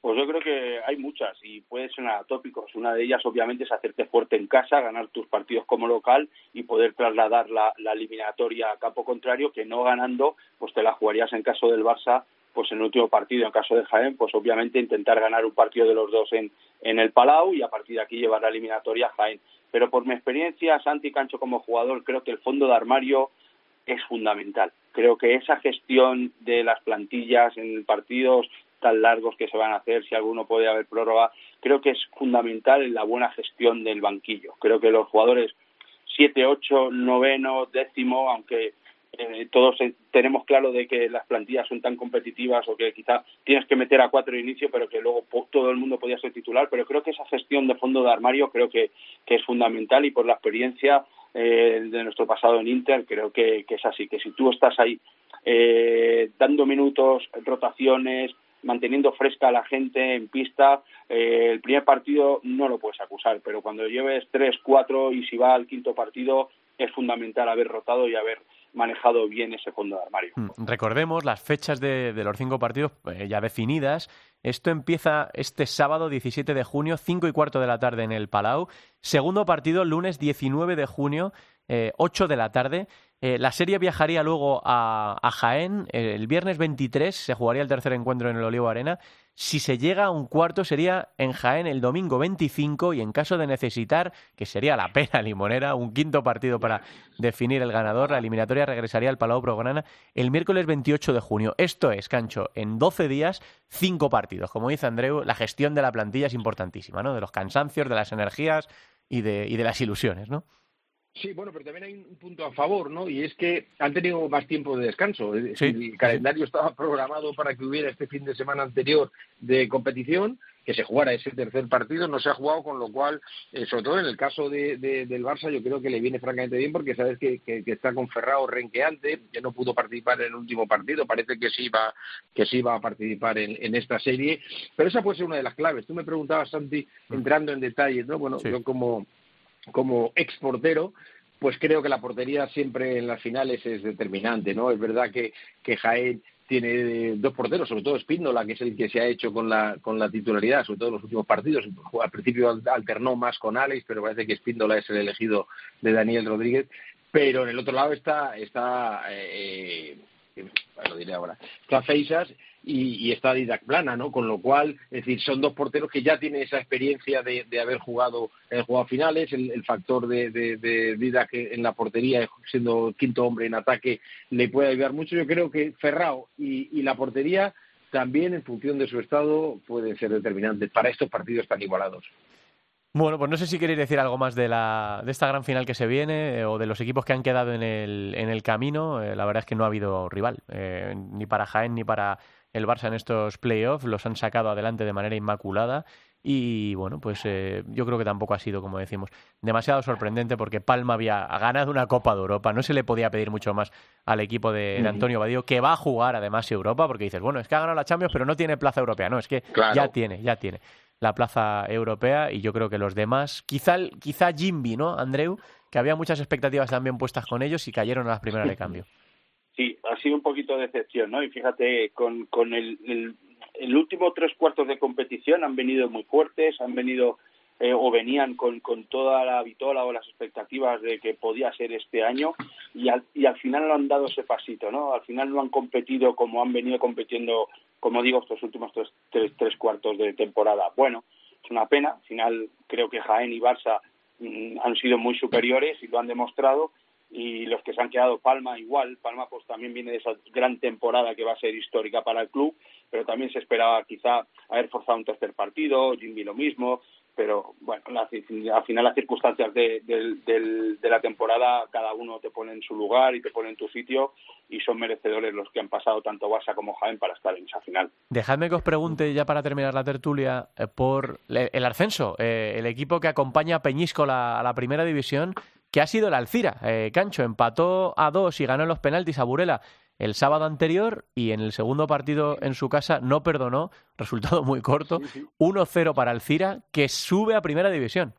Pues yo creo que hay muchas y puede sonar atópicos. Una de ellas, obviamente, es hacerte fuerte en casa, ganar tus partidos como local y poder trasladar la, la eliminatoria a campo contrario, que no ganando, pues te la jugarías en caso del Barça pues en el último partido, en caso de Jaén, pues obviamente intentar ganar un partido de los dos en, en el Palau y a partir de aquí llevar la eliminatoria a Jaén. Pero por mi experiencia, Santi Cancho como jugador, creo que el fondo de armario es fundamental. Creo que esa gestión de las plantillas en partidos tan largos que se van a hacer, si alguno puede haber prórroga, creo que es fundamental en la buena gestión del banquillo. Creo que los jugadores siete, ocho, noveno, décimo, aunque eh, todos tenemos claro de que las plantillas son tan competitivas o que quizá tienes que meter a cuatro de inicio, pero que luego todo el mundo podía ser titular. Pero creo que esa gestión de fondo de armario creo que, que es fundamental y por la experiencia eh, de nuestro pasado en Inter creo que, que, es así, que si tú estás ahí eh, dando minutos, rotaciones, manteniendo fresca a la gente en pista, eh, el primer partido no lo puedes acusar, pero cuando lleves tres, cuatro y si va al quinto partido es fundamental haber rotado y haber manejado bien ese fondo de armario. Mm, recordemos las fechas de, los cinco partidos eh, ya definidas. Esto empieza este sábado 17 de junio, 5 y cuarto de la tarde en el Palau. Segundo partido, lunes 19 de junio, eh, 8 de la tarde. Eh, la serie viajaría luego a, Jaén. el viernes 23 se jugaría el tercer encuentro en el Olivo Arena. Si se llega a un cuarto sería en Jaén el domingo 25 y en caso de necesitar, que sería la pena limonera, un quinto partido para definir el ganador, la eliminatoria regresaría al Palau Prograna el miércoles 28 de junio. Esto es, Cancho, en 12 días, cinco partidos. Como dice Andreu, la gestión de la plantilla es importantísima, ¿no? De los cansancios, de las energías y de, y de las ilusiones, ¿no? Sí, bueno, pero también hay un punto a favor, ¿no? Y es que han tenido más tiempo de descanso. El calendario estaba programado para que hubiera este fin de semana anterior de competición, que se jugara ese tercer partido, no se ha jugado, con lo cual, eh, sobre todo en el caso de, del Barça, yo creo que le viene francamente bien porque sabes que, que, está con Ferrao renqueante, que no pudo participar en el último partido, parece que sí va, que sí va a participar en, en esta serie, pero esa puede ser una de las claves. Tú me preguntabas, Santi, mm. entrando en detalles, ¿no? Bueno, yo como como exportero, pues creo que la portería siempre en las finales es determinante, ¿no? Es verdad que, que Jaén tiene dos porteros, sobre todo Espíndola, que es el que se ha hecho con la, con la titularidad, sobre todo en los últimos partidos. Al principio alternó más con Alex, pero parece que Espíndola es el elegido de Daniel Rodríguez. Pero en el otro lado está, está eh, lo diré ahora, está Feisas y, está Didac Plana, ¿no? Con lo cual, es decir, son dos porteros que ya tienen esa experiencia de, haber jugado, en jugado finales, el, factor de, de, Didac en la portería, siendo quinto hombre en ataque, le puede ayudar mucho. Yo creo que Ferrao y, la portería también, en función de su estado, pueden ser determinantes para estos partidos tan igualados. Bueno, pues no sé si queréis decir algo más de, la, de esta gran final que se viene eh, o de los equipos que han quedado en el, en el camino. Eh, la verdad es que no ha habido rival, eh, ni para Jaén ni para el Barça en estos playoffs, los han sacado adelante de manera inmaculada y bueno, pues eh, yo creo que tampoco ha sido, como decimos, demasiado sorprendente porque Palma había ganado una Copa de Europa, no se le podía pedir mucho más al equipo de, Antonio Badío, que va a jugar además Europa, porque dices, bueno, es que ha ganado la Champions, pero no tiene plaza europea, no, es que ya tiene, ya tiene la plaza europea y yo creo que los demás, quizá, quizá Jimby, ¿no, Andreu? Que había muchas expectativas también puestas con ellos y cayeron a las primeras de cambio. Sí, ha sido un poquito de decepción, ¿no? Y fíjate, con, con el, el, último tres cuartos de competición han venido muy fuertes, han venido eh, o venían con, con toda la vitola o las expectativas de que podía ser este año y al, y al final no han dado ese pasito, ¿no? Al final no han competido como han venido compitiendo, como digo, estos últimos tres, tres, tres cuartos de temporada. Bueno, es una pena, al final creo que Jaén y Barça mm, han sido muy superiores y lo han demostrado y los que se han quedado Palma igual, Palma pues también viene de esa gran temporada que va a ser histórica para el club, pero también se esperaba quizá haber forzado un tercer partido, Jimmy lo mismo, pero bueno, al final las circunstancias de, de, la temporada cada uno te pone en su lugar y te pone en tu sitio y son merecedores los que han pasado tanto Barça como Jaén para estar en esa final. Dejadme que os pregunte ya para terminar la tertulia eh, por el ascenso, eh, el equipo que acompaña a Peñíscola a la primera división que ha sido el Alcira. Eh, Cancho empató a dos y ganó en los penaltis a Burela el sábado anterior y en el segundo partido en su casa no perdonó, resultado muy corto, 1-0 para Alcira, que sube a primera división.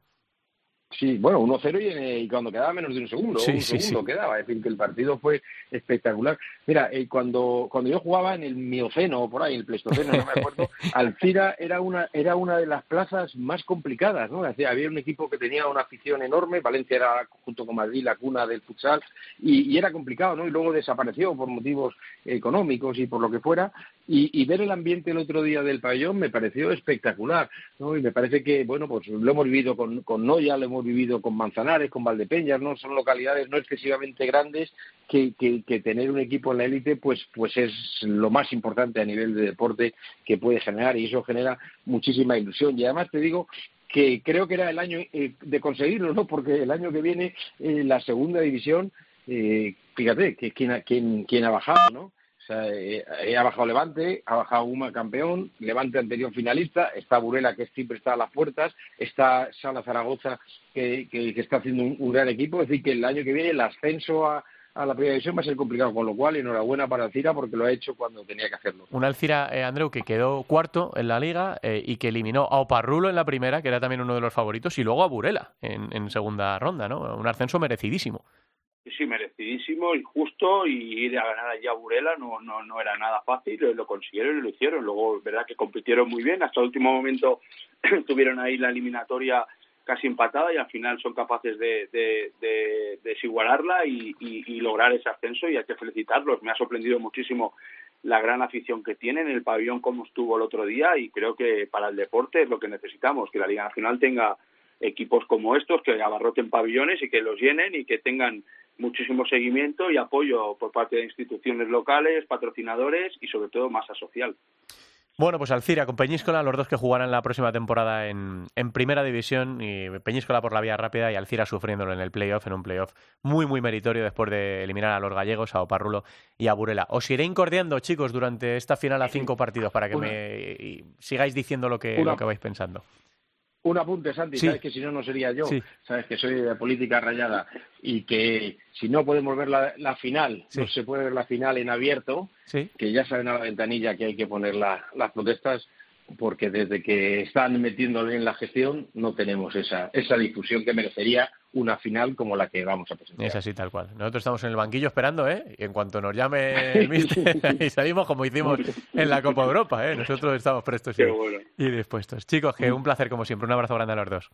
Sí, bueno, 1-0 y, y, cuando quedaba menos de un segundo, un segundo quedaba, es decir, que el partido fue espectacular. Mira, eh, cuando, cuando yo jugaba en el Mioceno o por ahí, el Pleistoceno, no me acuerdo, Alcira era una, era una de las plazas más complicadas, ¿no? había un equipo que tenía una afición enorme, Valencia era junto con Madrid la cuna del futsal y, era complicado, ¿no? Y luego desapareció por motivos económicos y por lo que fuera y, ver el ambiente el otro día del pabellón me pareció espectacular, ¿no? Y me parece que, bueno, pues lo hemos vivido con, con Noya, lo hemos vivido con Manzanares, con Valdepeñas, ¿no? Son localidades no excesivamente grandes que, que, tener un equipo en la élite, pues, pues es lo más importante a nivel de deporte que puede generar y eso genera muchísima ilusión. Y además te digo que creo que era el año eh, de conseguirlo, ¿no? Porque el año que viene eh, la segunda división, eh, fíjate, que quien, quien, quien ha bajado, ¿no? O sea, eh, ha bajado Levante, ha bajado Uma campeón, Levante anterior finalista, está Burela que siempre está a las puertas, está Sala Zaragoza que, que, está haciendo un, gran equipo. Es decir, que el año que viene el ascenso a, a la primera división va a ser complicado, con lo cual enhorabuena para Alcira porque lo ha hecho cuando tenía que hacerlo. Un Alcira, eh, Andreu, que quedó cuarto en la liga eh, y que eliminó a Oparrulo en la primera, que era también uno de los favoritos, y luego a Burela en, en segunda ronda, ¿no? Un ascenso merecidísimo sí, merecidísimo y justo y ir a ganar allá a Burela no, no, no era nada fácil, lo consiguieron y lo hicieron. Luego, verdad que compitieron muy bien, hasta el último momento tuvieron ahí la eliminatoria casi empatada y al final son capaces de, de, desigualarla y, y, lograr ese ascenso y hay que felicitarlos. Me ha sorprendido muchísimo la gran afición que tienen, el pabellón como estuvo el otro día y creo que para el deporte es lo que necesitamos, que la Liga Nacional tenga equipos como estos que abarroten pabellones y que los llenen y que tengan muchísimo seguimiento y apoyo por parte de instituciones locales, patrocinadores y sobre todo masa social. Bueno, pues Alcira con Peñíscola, los dos que jugarán la próxima temporada en, en, Primera División, y Peñíscola por la vía rápida y Alcira sufriéndolo en el playoff, en un playoff muy, muy meritorio después de eliminar a los gallegos, a Oparrulo y a Burela. Os iré incordiando, chicos, durante esta final a cinco partidos para que me sigáis diciendo lo que, lo que vais pensando. Un apunte, Santi, sabes que si no, no sería yo. Sabes que soy de política rayada y que si no podemos ver la, final, no se puede ver la final en abierto, que ya saben a la ventanilla que hay que poner las protestas, porque desde que están metiéndole en la gestión no tenemos esa, esa difusión que merecería una final como la que vamos a presentar. Es así, tal cual. Nosotros estamos en el banquillo esperando, ¿eh? Y en cuanto nos llame el mister, y salimos como hicimos en la Copa Europa, ¿eh? Nosotros estamos prestos y, dispuestos. Chicos, que un placer como siempre. Un abrazo grande a los dos.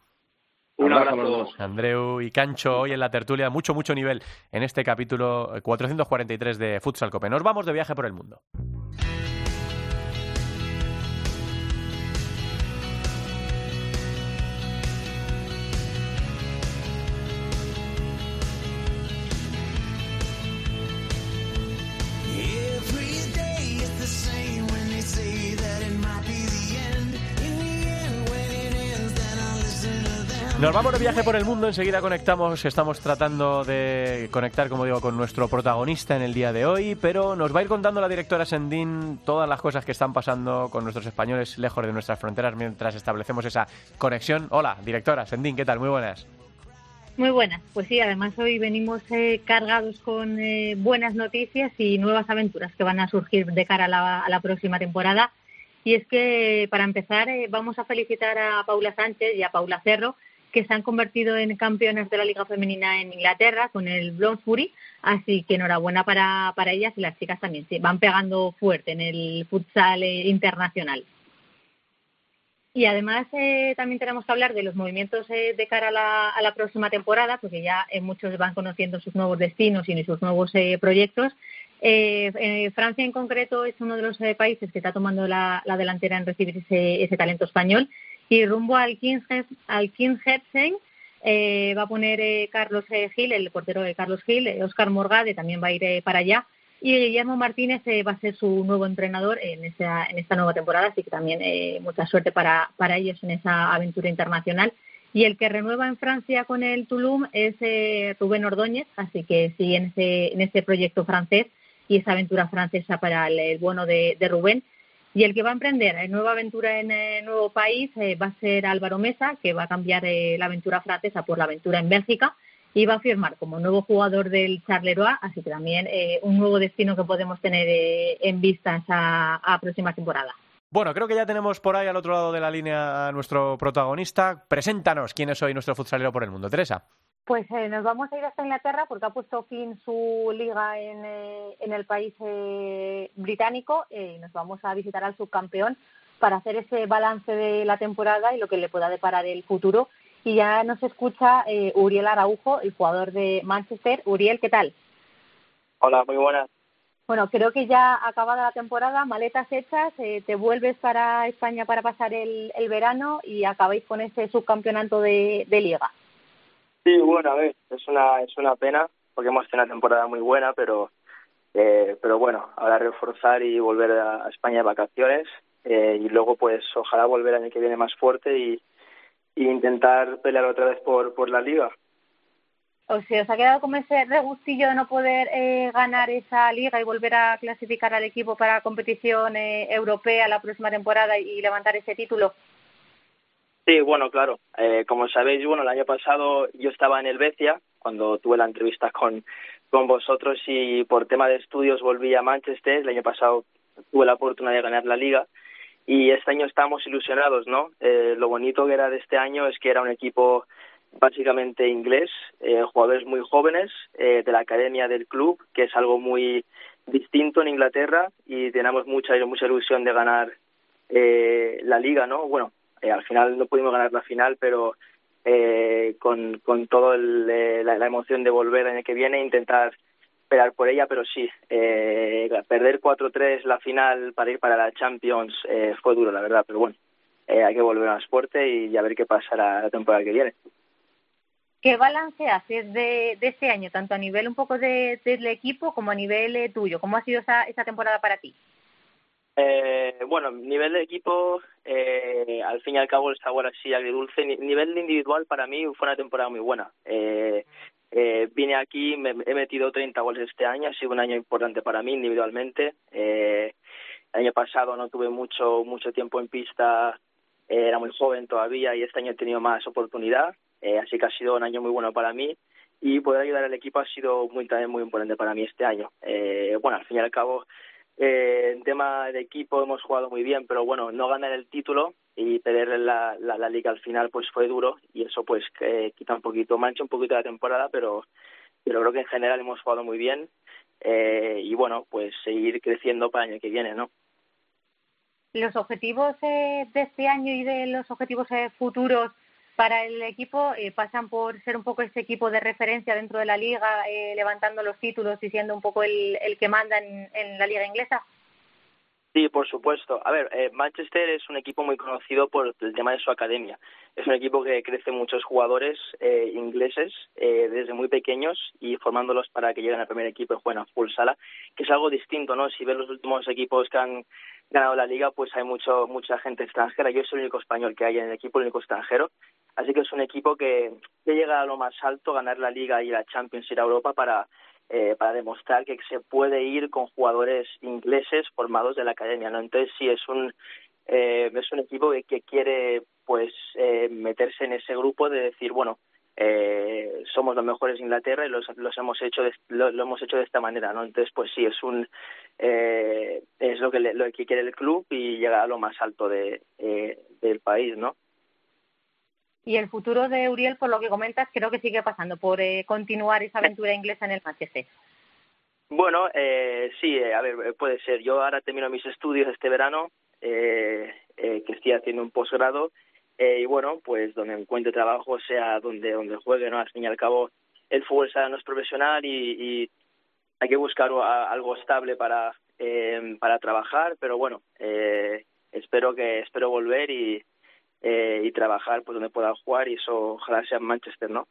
Un abrazo a los dos. Andreu y Cancho, hoy en la tertulia, mucho, mucho nivel en este capítulo 443 de Futsal Cope. Nos vamos de viaje por el mundo. Viaje por el mundo, enseguida conectamos, estamos tratando de conectar, como digo, con nuestro protagonista en el día de hoy, pero nos va a ir contando la directora Sendín todas las cosas que están pasando con nuestros españoles lejos de nuestras fronteras mientras establecemos esa conexión. Hola, directora Sendín, ¿qué tal? Muy buenas. Muy buenas, pues sí, además hoy venimos eh, cargados con eh, buenas noticias y nuevas aventuras que van a surgir de cara a la, próxima temporada. Y es que, para empezar, eh, vamos a felicitar a Paula Sánchez y a Paula Cerro, que se han convertido en campeones de la Liga Femenina en Inglaterra con el Bloomsbury, así que enhorabuena para, para ellas y las chicas también, sí, van pegando fuerte en el futsal eh, internacional. Y además eh, también tenemos que hablar de los movimientos eh, de cara a la, a la, próxima temporada, porque ya muchos van conociendo sus nuevos destinos y sus nuevos proyectos. Francia en concreto es uno de los países que está tomando la, la delantera en recibir ese, ese talento español y rumbo al King, al King eh, va a poner eh, Carlos eh, Gil, el portero de Carlos Gil, Oscar Morgade también va a ir para allá. Y Guillermo Martínez va a ser su nuevo entrenador en esta, en esta nueva temporada, así que también mucha suerte para, para ellos en esa aventura internacional. Y el que renueva en Francia con el Toulouse es Rubén Ordóñez, así que sí, en ese, en ese proyecto francés y esa aventura francesa para el, bueno de Rubén. Y el que va a emprender eh, nueva aventura en el nuevo país eh, va a ser Álvaro Mesa, que va a cambiar eh, la aventura francesa por la aventura en Bélgica y va a firmar como nuevo jugador del Charleroi, así que también un nuevo destino que podemos tener en vista a, a próxima temporada. Bueno, creo que ya tenemos por ahí al otro lado de la línea a nuestro protagonista. Preséntanos quién es hoy nuestro futsalero por el mundo. Teresa. Pues eh, nos vamos a ir hasta Inglaterra porque ha puesto fin su liga en, eh, en el país eh, británico y nos vamos a visitar al subcampeón para hacer ese balance de la temporada y lo que le pueda deparar el futuro. Y ya nos escucha Uriel Araujo, el jugador de Manchester. Uriel, ¿qué tal? Hola, muy buenas. Bueno, creo que ya acabada la temporada, maletas hechas, te vuelves para España para pasar el, el verano y acabáis con ese subcampeonato de liga. Sí, bueno, a ver, es una, es una pena porque hemos tenido una temporada muy buena, pero eh, pero bueno, ahora reforzar y volver a España de vacaciones eh, y luego pues ojalá volver el año que viene más fuerte y, intentar pelear otra vez por, por la liga. O sea, ¿os ha quedado como ese regustillo de no poder eh, ganar esa liga y volver a clasificar al equipo para competición europea la próxima temporada y levantar ese título? Sí, bueno, claro. Eh, como sabéis, bueno, el año pasado yo estaba en el Becia cuando tuve la entrevista con, con vosotros y por tema de estudios volví a Manchester. El año pasado tuve la oportunidad de ganar la liga y este año estamos ilusionados, ¿no? Eh, lo bonito que era de este año es que era un equipo básicamente inglés, eh, jugadores muy jóvenes eh, de la academia del club, que es algo muy distinto en Inglaterra y tenemos mucha mucha ilusión de ganar eh, la liga, ¿no? Bueno, eh, al final no pudimos ganar la final, pero eh, con, con toda eh, la, emoción de volver el año que viene intentar esperar por ella, pero sí, eh, perder 4-3 la final para ir para la Champions eh, fue duro, la verdad, pero bueno, hay que volver a fuerte y a ver qué pasa la, temporada que viene. ¿Qué balance haces de, de este año, tanto a nivel un poco de, del equipo como a nivel tuyo? ¿Cómo ha sido esa, esa temporada para ti? Eh, bueno, nivel de equipo, eh, al fin y al cabo el sabor así agridulce. Nivel individual para mí fue una temporada muy buena. Eh, eh, vine aquí, me, he metido 30 goles este año, ha sido un año importante para mí individualmente. Eh, el año pasado no tuve mucho mucho tiempo en pista, eh, era muy joven todavía y este año he tenido más oportunidad, eh, así que ha sido un año muy bueno para mí y poder ayudar al equipo ha sido muy también muy importante para mí este año. Eh, bueno, al fin y al cabo eh, en tema de equipo hemos jugado muy bien, pero bueno, no ganar el título y perder la, la, la liga al final pues fue duro y eso pues eh, quita un poquito, mancha un poquito la temporada, pero, pero creo que en general hemos jugado muy bien eh, y bueno, pues seguir creciendo para el año que viene, ¿no? Los objetivos eh, de este año y de los objetivos eh, futuros para el equipo eh, pasan por ser un poco ese equipo de referencia dentro de la liga, eh, levantando los títulos y siendo un poco el, que manda en, la liga inglesa? Sí, por supuesto. A ver, eh, Manchester es un equipo muy conocido por el tema de su academia. Es un equipo que crece muchos jugadores eh, ingleses desde muy pequeños y formándolos para que lleguen al primer equipo y jueguen a full sala, que es algo distinto, ¿no? Si ves los últimos equipos que han ganado la liga, pues hay mucho mucha gente extranjera. Yo soy el único español que hay en el equipo, el único extranjero. Así que es un equipo que, que llega a lo más alto, ganar la Liga y la Champions y la Europa para, eh, para demostrar que se puede ir con jugadores ingleses formados de la academia. ¿no? Entonces sí es un eh, es un equipo que, que quiere pues eh, meterse en ese grupo de decir bueno eh, somos los mejores de Inglaterra y los, los hemos hecho de, lo, lo, hemos hecho de esta manera no entonces pues sí es un eh, es lo que le, lo que quiere el club y llegar a lo más alto de eh, del país no y el futuro de Uriel, por lo que comentas, creo que sigue pasando por eh, continuar esa aventura inglesa en el Manchester. Bueno, eh, sí, eh, a ver, puede ser. Yo ahora termino mis estudios este verano, eh, eh, que estoy haciendo un posgrado, eh, y bueno, pues donde encuentre trabajo, sea donde donde juegue, ¿no? Al fin y al cabo, el fútbol no es profesional y, y hay que buscar algo estable para eh, para trabajar, pero bueno, eh, espero que espero volver y eh, y trabajar pues donde pueda jugar y eso ojalá sea en Manchester, ¿no?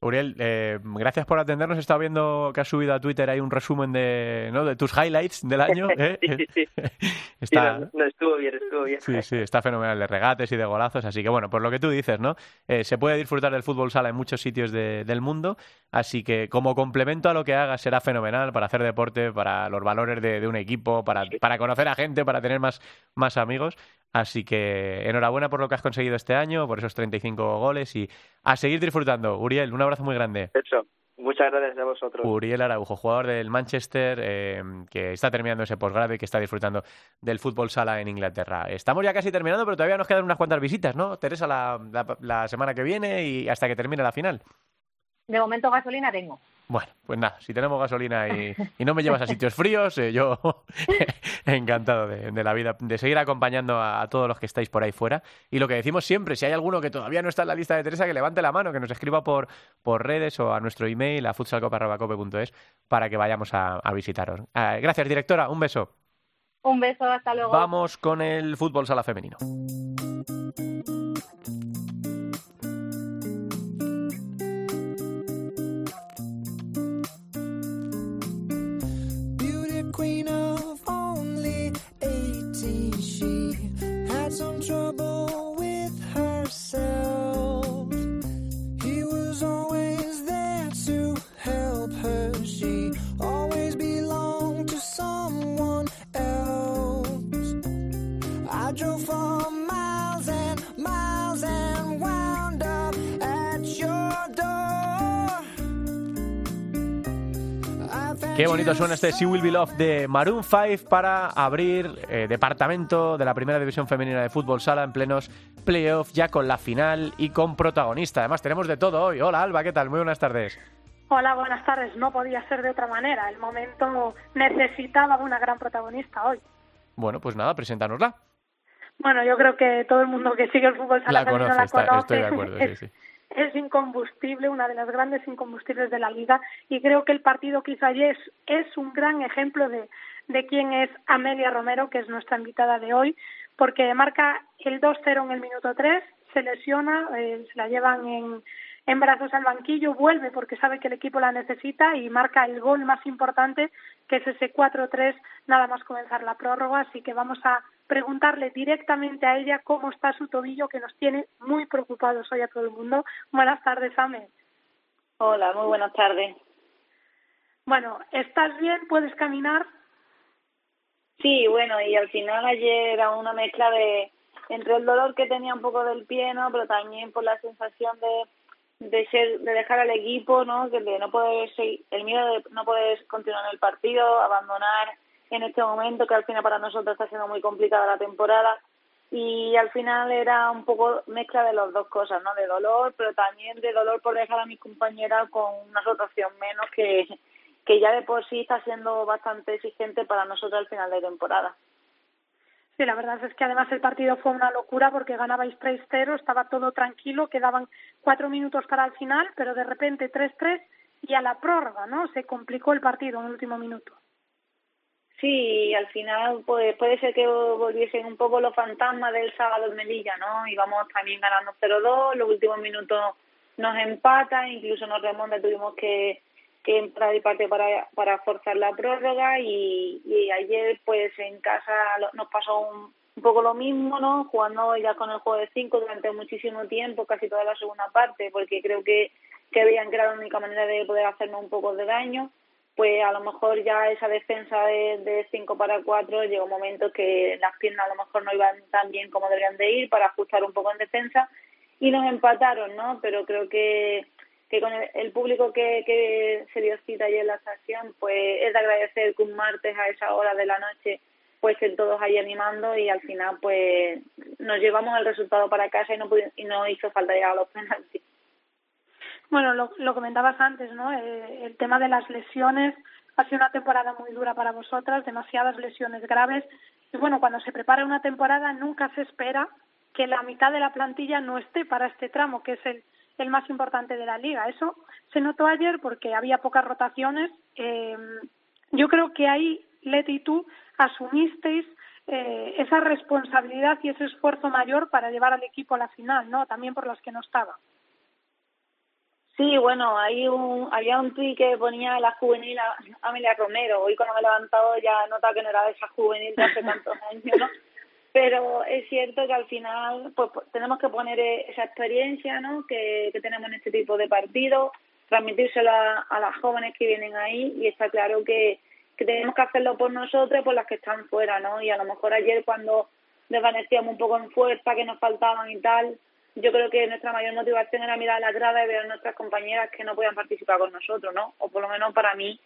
Uriel, eh, gracias por atendernos. He estado viendo que has subido a Twitter ahí un resumen de, ¿no? de tus highlights del año. ¿eh? sí, sí, está... Sí, no, no, estuvo bien, estuvo bien. Sí, sí, está fenomenal de regates y de golazos. Así que bueno, por lo que tú dices, ¿no? Eh, se puede disfrutar del fútbol sala en muchos sitios de, del mundo. Así que como complemento a lo que hagas será fenomenal para hacer deporte, para los valores de, de un equipo, para, para conocer a gente, para tener más, más amigos. Así que enhorabuena por lo que has conseguido este año, por esos 35 goles y a seguir disfrutando. Uriel, un abrazo muy grande. Eso. Muchas gracias a vosotros. Uriel Araujo, jugador del Manchester, eh, que está terminando ese posgrado y que está disfrutando del fútbol sala en Inglaterra. Estamos ya casi terminando, pero todavía nos quedan unas cuantas visitas, ¿no? Teresa, la, la semana que viene y hasta que termine la final. De momento gasolina tengo. Bueno, pues nada, si tenemos gasolina y, no me llevas a sitios fríos, eh, yo encantado de, la vida, de seguir acompañando a, todos los que estáis por ahí fuera. Y lo que decimos siempre, si hay alguno que todavía no está en la lista de Teresa, que levante la mano, que nos escriba por, por redes o a nuestro email, a futsalcopa.cope.es, para que vayamos a, visitaros. Ah, gracias, directora, un beso. Un beso, hasta luego. Vamos con el fútbol sala femenino. Qué bonito suena este She Will Be Love de Maroon 5 para abrir eh, departamento de la primera división femenina de fútbol sala en plenos playoffs, ya con la final y con protagonista. Además, tenemos de todo hoy. Hola, Alba, ¿qué tal? Muy buenas tardes. Hola, buenas tardes. No podía ser de otra manera. El momento necesitaba una gran protagonista hoy. Bueno, pues nada, preséntanosla. Bueno, yo creo que todo el mundo que sigue el fútbol sala la conoce, la conoce. estoy de acuerdo, sí, sí es incombustible, una de las grandes incombustibles de la liga y creo que el partido que hizo ayer es, un gran ejemplo de, de quién es Amelia Romero, que es nuestra invitada de hoy, porque marca el 2-0 en el minuto 3, se lesiona, eh, se la llevan en, en brazos al banquillo, vuelve porque sabe que el equipo la necesita y marca el gol más importante, que es ese 4-3, nada más comenzar la prórroga, así que vamos a preguntarle directamente a ella cómo está su tobillo, que nos tiene muy preocupados hoy a todo el mundo. Buenas tardes, Ame. Hola, muy buenas tardes. Bueno, ¿estás bien? ¿Puedes caminar? Sí, bueno, y al final ayer era una mezcla de entre el dolor que tenía un poco del pie, ¿no? Pero también por la sensación de de ser de dejar al equipo, ¿no? Que de no poder seguir, el miedo de no poder continuar en el partido, abandonar en este momento, que al final para nosotros está siendo muy complicada la temporada. Y al final era un poco mezcla de las dos cosas, ¿no? De dolor, pero también de dolor por dejar a mis compañeras con una rotación menos que, que ya de por sí está siendo bastante exigente para nosotros al final de temporada. Sí, la verdad es que además el partido fue una locura porque ganabais 3-0, estaba todo tranquilo, quedaban cuatro minutos para el final, pero de repente 3-3 y a la prórroga, ¿no? Se complicó el partido en el último minuto. Sí, al final pues puede ser que volviesen un poco los fantasmas del sábado en Melilla, ¿no? Íbamos también ganando 0-2, los últimos minutos nos empatan, incluso nos remonta, tuvimos que, entrar y parte para, para forzar la prórroga y, ayer pues en casa nos pasó un, un poco lo mismo, ¿no? Jugando ya con el juego de cinco durante muchísimo tiempo, casi toda la segunda parte, porque creo que, que veían que era la única manera de poder hacernos un poco de daño pues a lo mejor ya esa defensa de 5 para 4 llegó un momento que las piernas a lo mejor no iban tan bien como deberían de ir para ajustar un poco en defensa y nos empataron, ¿no? Pero creo que, que con el, público que, que se dio cita ayer en la estación, pues es de agradecer que un martes a esa hora de la noche pues estén todos ahí animando y al final pues nos llevamos el resultado para casa y no, y no hizo falta llegar a los penaltis. Bueno, lo, lo comentabas antes, ¿no? Eh, el tema de las lesiones ha sido una temporada muy dura para vosotras, demasiadas lesiones graves. Y bueno, cuando se prepara una temporada nunca se espera que la mitad de la plantilla no esté para este tramo, que es el, más importante de la liga. Eso se notó ayer porque había pocas rotaciones. Eh, yo creo que ahí, Leti y tú, asumisteis eh, esa responsabilidad y ese esfuerzo mayor para llevar al equipo a la final, ¿no? También por las que no estaban. Sí, bueno, hay un, había un tuit que ponía la juvenil Amelia Romero. Hoy cuando me he levantado ya he notado que no era de esa juvenil de hace tantos años, ¿no? Pero es cierto que al final pues, pues tenemos que poner e, esa experiencia ¿no? que, que tenemos en este tipo de partidos, transmitírselo a, las jóvenes que vienen ahí y está claro que, que tenemos que hacerlo por nosotros por las que están fuera, ¿no? Y a lo mejor ayer cuando desvanecíamos un poco en fuerza, que nos faltaban y tal, yo creo que nuestra mayor motivación era mirar a la grada y ver a nuestras compañeras que no podían participar con nosotros, ¿no? O por lo menos para mí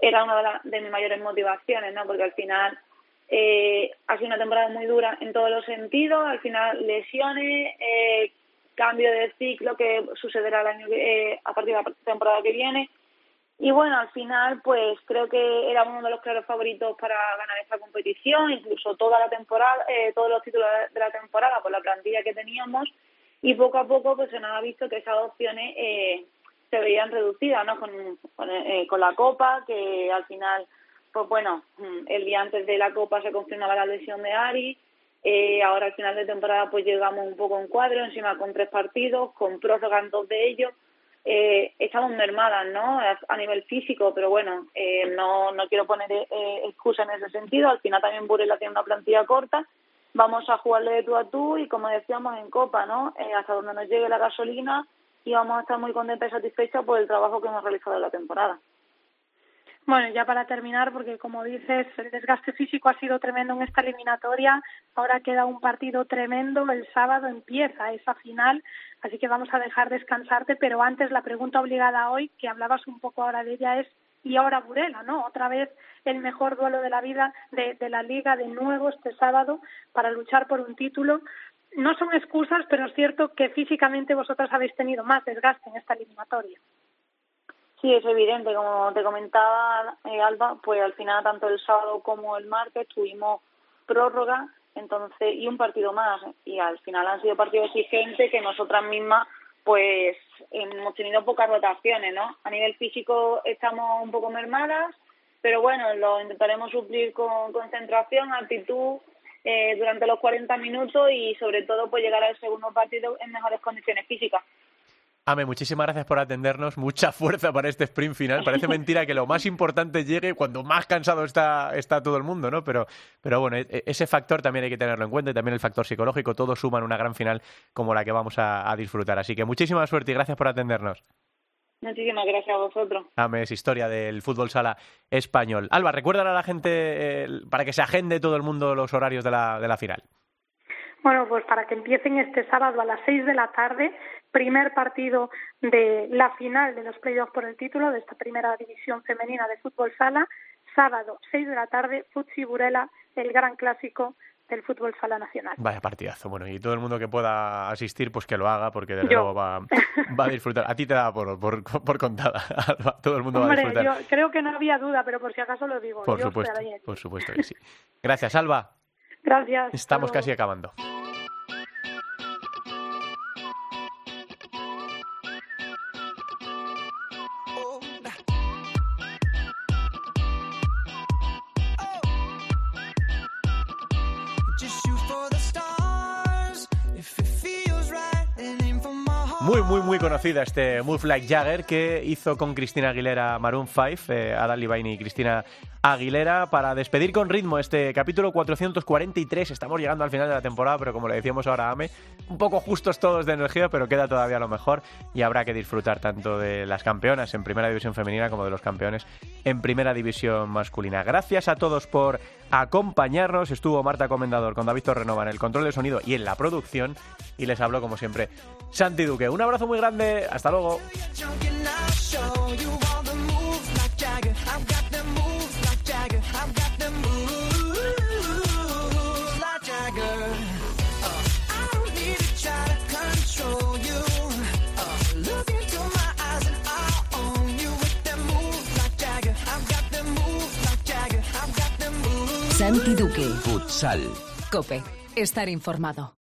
era una de, las de mis mayores motivaciones, ¿no? Porque al final eh, ha sido una temporada muy dura en todos los sentidos, al final lesiones, eh, cambio de ciclo que sucederá el año eh, a partir de la temporada que viene. Y bueno, al final, pues creo que era uno de los claros favoritos para ganar esta competición, incluso toda la temporada, eh, todos los títulos de la temporada por la plantilla que teníamos. Y poco a poco, pues se nos ha visto que esas opciones eh, se veían reducidas, ¿no? Con, con, eh, con la Copa, que al final, pues bueno, el día antes de la Copa se confirmaba la lesión de Ari. Eh, ahora al final de temporada, pues llegamos un poco en cuadro, encima con tres partidos, con prórroga en dos de ellos eh, estamos mermadas, ¿no? A nivel físico, pero bueno, eh, no, no quiero poner eh, excusa en ese sentido. Al final también Burela tiene una plantilla corta. Vamos a jugarle de tú a tú y como decíamos en Copa, ¿no? Eh, hasta donde nos llegue la gasolina y vamos a estar muy contentas y satisfechas por el trabajo que hemos realizado en la temporada. Bueno, ya para terminar, porque como dices, el desgaste físico ha sido tremendo en esta eliminatoria. Ahora queda un partido tremendo. El sábado empieza esa final, así que vamos a dejar descansarte. Pero antes, la pregunta obligada hoy, que hablabas un poco ahora de ella, es: ¿y ahora Burela, no? Otra vez el mejor duelo de la vida de, la liga de nuevo este sábado para luchar por un título. No son excusas, pero es cierto que físicamente vosotras habéis tenido más desgaste en esta eliminatoria. Sí, es evidente, como te comentaba eh, Alba, pues al final tanto el sábado como el martes tuvimos prórroga entonces y un partido más y al final han sido partidos exigentes que nosotras mismas pues hemos tenido pocas rotaciones, ¿no? A nivel físico estamos un poco mermadas, pero bueno, lo intentaremos suplir con concentración, actitud eh, durante los 40 minutos y sobre todo pues llegar al segundo partido en mejores condiciones físicas. Ame, muchísimas gracias por atendernos. Mucha fuerza para este sprint final. Parece mentira que lo más importante llegue cuando más cansado está, está todo el mundo, ¿no? Pero, pero bueno, e, ese factor también hay que tenerlo en cuenta y también el factor psicológico. Todo suma en una gran final como la que vamos a, a disfrutar. Así que muchísima suerte y gracias por atendernos. Muchísimas gracias a vosotros. Ame, es historia del fútbol sala español. Alba, recuérdale a la gente eh, para que se agende todo el mundo los horarios de la, de la final. Bueno, pues para que empiecen este sábado a las seis de la tarde, primer partido de la final de los playoffs por el título de esta primera división femenina de fútbol sala, sábado seis de la tarde, Futsi Burela, el gran clásico del fútbol sala nacional. Vaya partidazo, bueno, y todo el mundo que pueda asistir, pues que lo haga, porque desde luego va, va, a disfrutar. A ti te da por, por, por contada, todo el mundo Hombre, va a disfrutar. Yo creo que no había duda, pero por si acaso lo digo. Por yo supuesto, por supuesto que sí. Gracias, Alba. Gracias. Estamos casi acabando. Muy, conocida este Move Like Jagger que hizo con Cristina Aguilera Maroon 5, eh, Levine y Cristina Aguilera, para despedir con ritmo este capítulo 443. Estamos llegando al final de la temporada, pero como le decíamos ahora a Ame, un poco justos todos de energía, pero queda todavía lo mejor y habrá que disfrutar tanto de las campeonas en primera división femenina como de los campeones en primera división masculina. Gracias a todos por acompañarnos. Estuvo Marta Comendador con David Torrenova en el control de sonido y en la producción. Y les hablo, como siempre, Santi Duque. Un abrazo muy grande. Hasta luego. Santi Duque. Futsal. Cope. Estar informado.